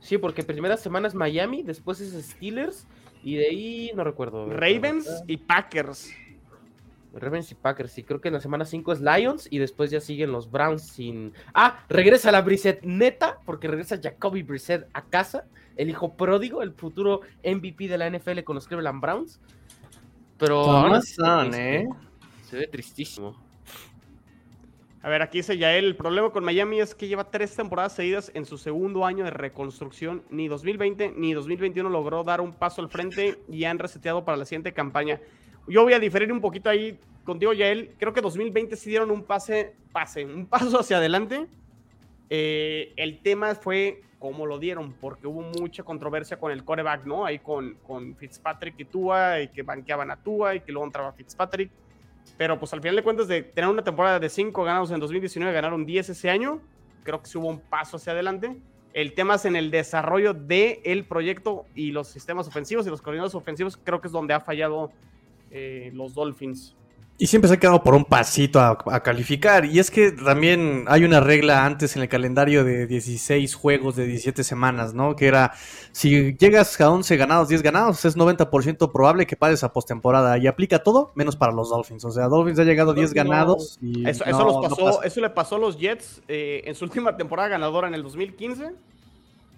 Sí, porque primera semana es Miami, después es Steelers y de ahí no recuerdo. Ravens y Packers. Ravens y Packers, sí, creo que en la semana 5 es Lions y después ya siguen los Browns sin. Ah, regresa la Brissett neta, porque regresa Jacoby Brissett a casa, el hijo pródigo, el futuro MVP de la NFL con los Cleveland Browns. Pero ahora ¿eh? se ve tristísimo. A ver, aquí dice Yael, el problema con Miami es que lleva tres temporadas seguidas en su segundo año de reconstrucción. Ni 2020 ni 2021 logró dar un paso al frente y han reseteado para la siguiente campaña. Yo voy a diferir un poquito ahí contigo, Yael. Creo que 2020 sí dieron un pase, pase, un paso hacia adelante. Eh, el tema fue cómo lo dieron, porque hubo mucha controversia con el coreback, ¿no? Ahí con, con Fitzpatrick y Tua, y que banqueaban a Tua, y que luego entraba Fitzpatrick. Pero pues al final de cuentas, de tener una temporada de 5 ganados en 2019, ganaron 10 ese año. Creo que sí hubo un paso hacia adelante. El tema es en el desarrollo del el proyecto y los sistemas ofensivos y los coordinadores ofensivos. Creo que es donde ha fallado eh, los Dolphins. Y siempre se ha quedado por un pasito a, calificar. Y es que también hay una regla antes en el calendario de 16 juegos de 17 semanas, ¿no? Que era, si llegas a 11 ganados, 10 ganados, es 90% probable que pases a postemporada. Y aplica todo, menos para los Dolphins. O sea, Dolphins ha llegado a 10 ganados. Y eso, eso, pasó, eso le pasó a los Jets eh, en su última temporada ganadora en el 2015.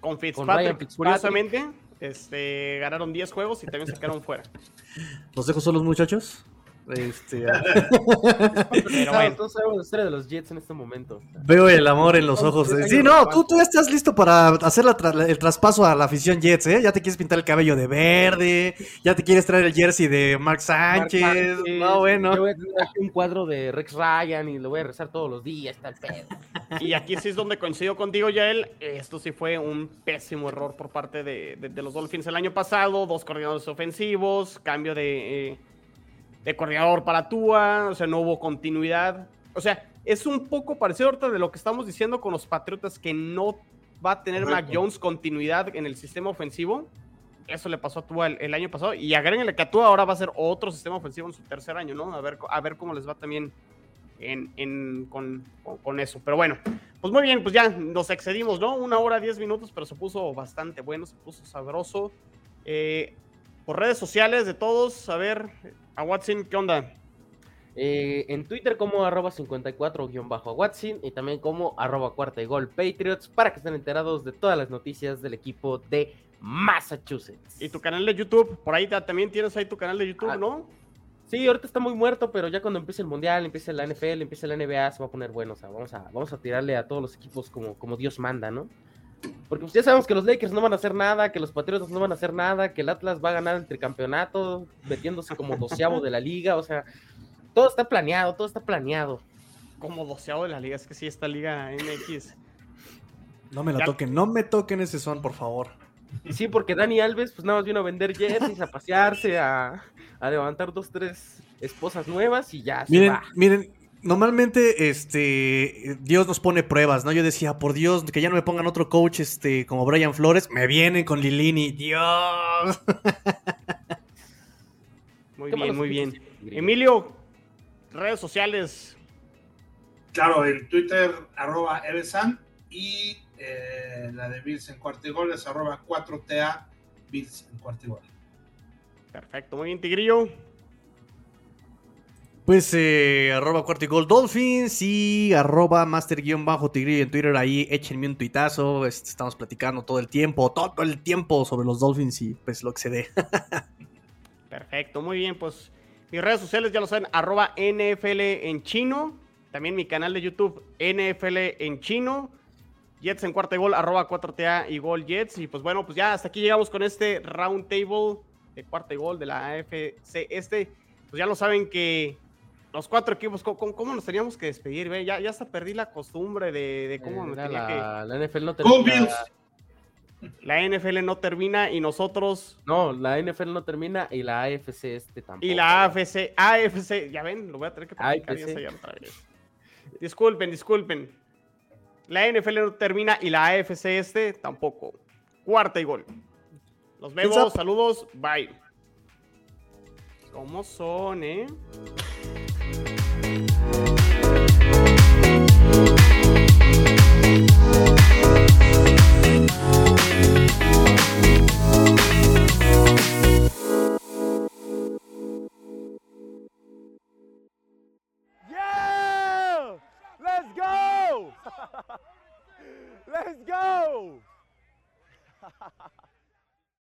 Con Fitzpatrick, curiosamente. Este, ganaron 10 juegos y también se quedaron fuera. ¿Los dejo solos, muchachos? Este, Pero bueno. Todos sabemos la historia de los Jets en este momento. Veo el amor en los ojos. Sí, no, tú, tú ya estás listo para hacer el traspaso a la afición Jets, ¿eh? Ya te quieres pintar el cabello de verde, ya te quieres traer el jersey de Mark Sánchez. no, bueno. Yo voy a tener aquí un cuadro de Rex Ryan y lo voy a rezar todos los días, el pedo. Y aquí sí es donde coincido contigo, Yael. Esto sí fue un pésimo error por parte de, los Dolphins el año pasado. Dos coordinadores ofensivos, cambio de... Eh, de coordinador para Tua, o sea, no hubo continuidad. O sea, es un poco parecido ahorita de lo que estamos diciendo con los Patriotas, que no va a tener Mac Jones continuidad en el sistema ofensivo. Eso le pasó a Tua el, año pasado. Y agréguenle que a Tua ahora va a ser otro sistema ofensivo en su tercer año, ¿no? A ver, a ver cómo les va también en, con, con, eso. Pero bueno, pues muy bien, pues ya nos excedimos, ¿no? Una hora, diez minutos, pero se puso bastante bueno, se puso sabroso. Eh, por redes sociales de todos, a ver, a Watson, ¿qué onda? Eh, en Twitter como arroba 54-a Watson y también como arroba cuarta y gol Patriots para que estén enterados de todas las noticias del equipo de Massachusetts. Y tu canal de YouTube, por ahí también tienes ahí tu canal de YouTube, ah, ¿no? Sí, ahorita está muy muerto, pero ya cuando empiece el Mundial, empiece la NFL, empiece la NBA, se va a poner bueno. O sea, vamos a, vamos a tirarle a todos los equipos como, como Dios manda, ¿no? Porque pues ya sabemos que los Lakers no van a hacer nada, que los Patriotas no van a hacer nada, que el Atlas va a ganar el tricampeonato, metiéndose como doceavo de la liga, o sea, todo está planeado, todo está planeado. Como doceavo de la liga, es que sí, esta liga MX. No me la toquen, no me toquen ese son, por favor. Sí, porque Dani Alves, pues nada más vino a vender jerseys, a pasearse, a, levantar dos, tres esposas nuevas y ya. Miren, se va. miren, normalmente, este, Dios nos pone pruebas, ¿no? Yo decía, por Dios, que ya no me pongan otro coach, este, como Brian Flores, me vienen con Lilini, Dios. Muy bien, muy bien. Emilio, redes sociales. Claro, en Twitter, arroba Evesan, y eh, la de Bills en cuartigoles, arroba 4TA Bills en cuartigoles. Perfecto, muy bien, Tigrillo. Pues eh, arroba cuarto Dolphins y arroba master-tigrillo en Twitter. Ahí échenme un tuitazo. Estamos platicando todo el tiempo, todo el tiempo sobre los Dolphins y pues lo que se dé. Perfecto, muy bien. Pues mis redes sociales ya lo saben, arroba NFL en chino. También mi canal de YouTube, NFL en chino. Jets en cuarto gol, arroba 4TA y gol Jets. Y pues bueno, pues ya hasta aquí llegamos con este round table de cuarto gol de la AFC este. Pues ya lo saben que los cuatro equipos, ¿cómo, nos teníamos que despedir? Ya, ya hasta perdí la costumbre de, cómo eh, la, La NFL no termina. La NFL no termina y nosotros. No, la NFL no termina y la AFC este tampoco. Y la AFC, AFC, ya ven, lo voy a tener que practicar ya otra vez. Disculpen, disculpen. La NFL no termina y la AFC este tampoco. Cuarta y gol. Nos vemos, saludos, bye. ¿Cómo son, eh? Let's go!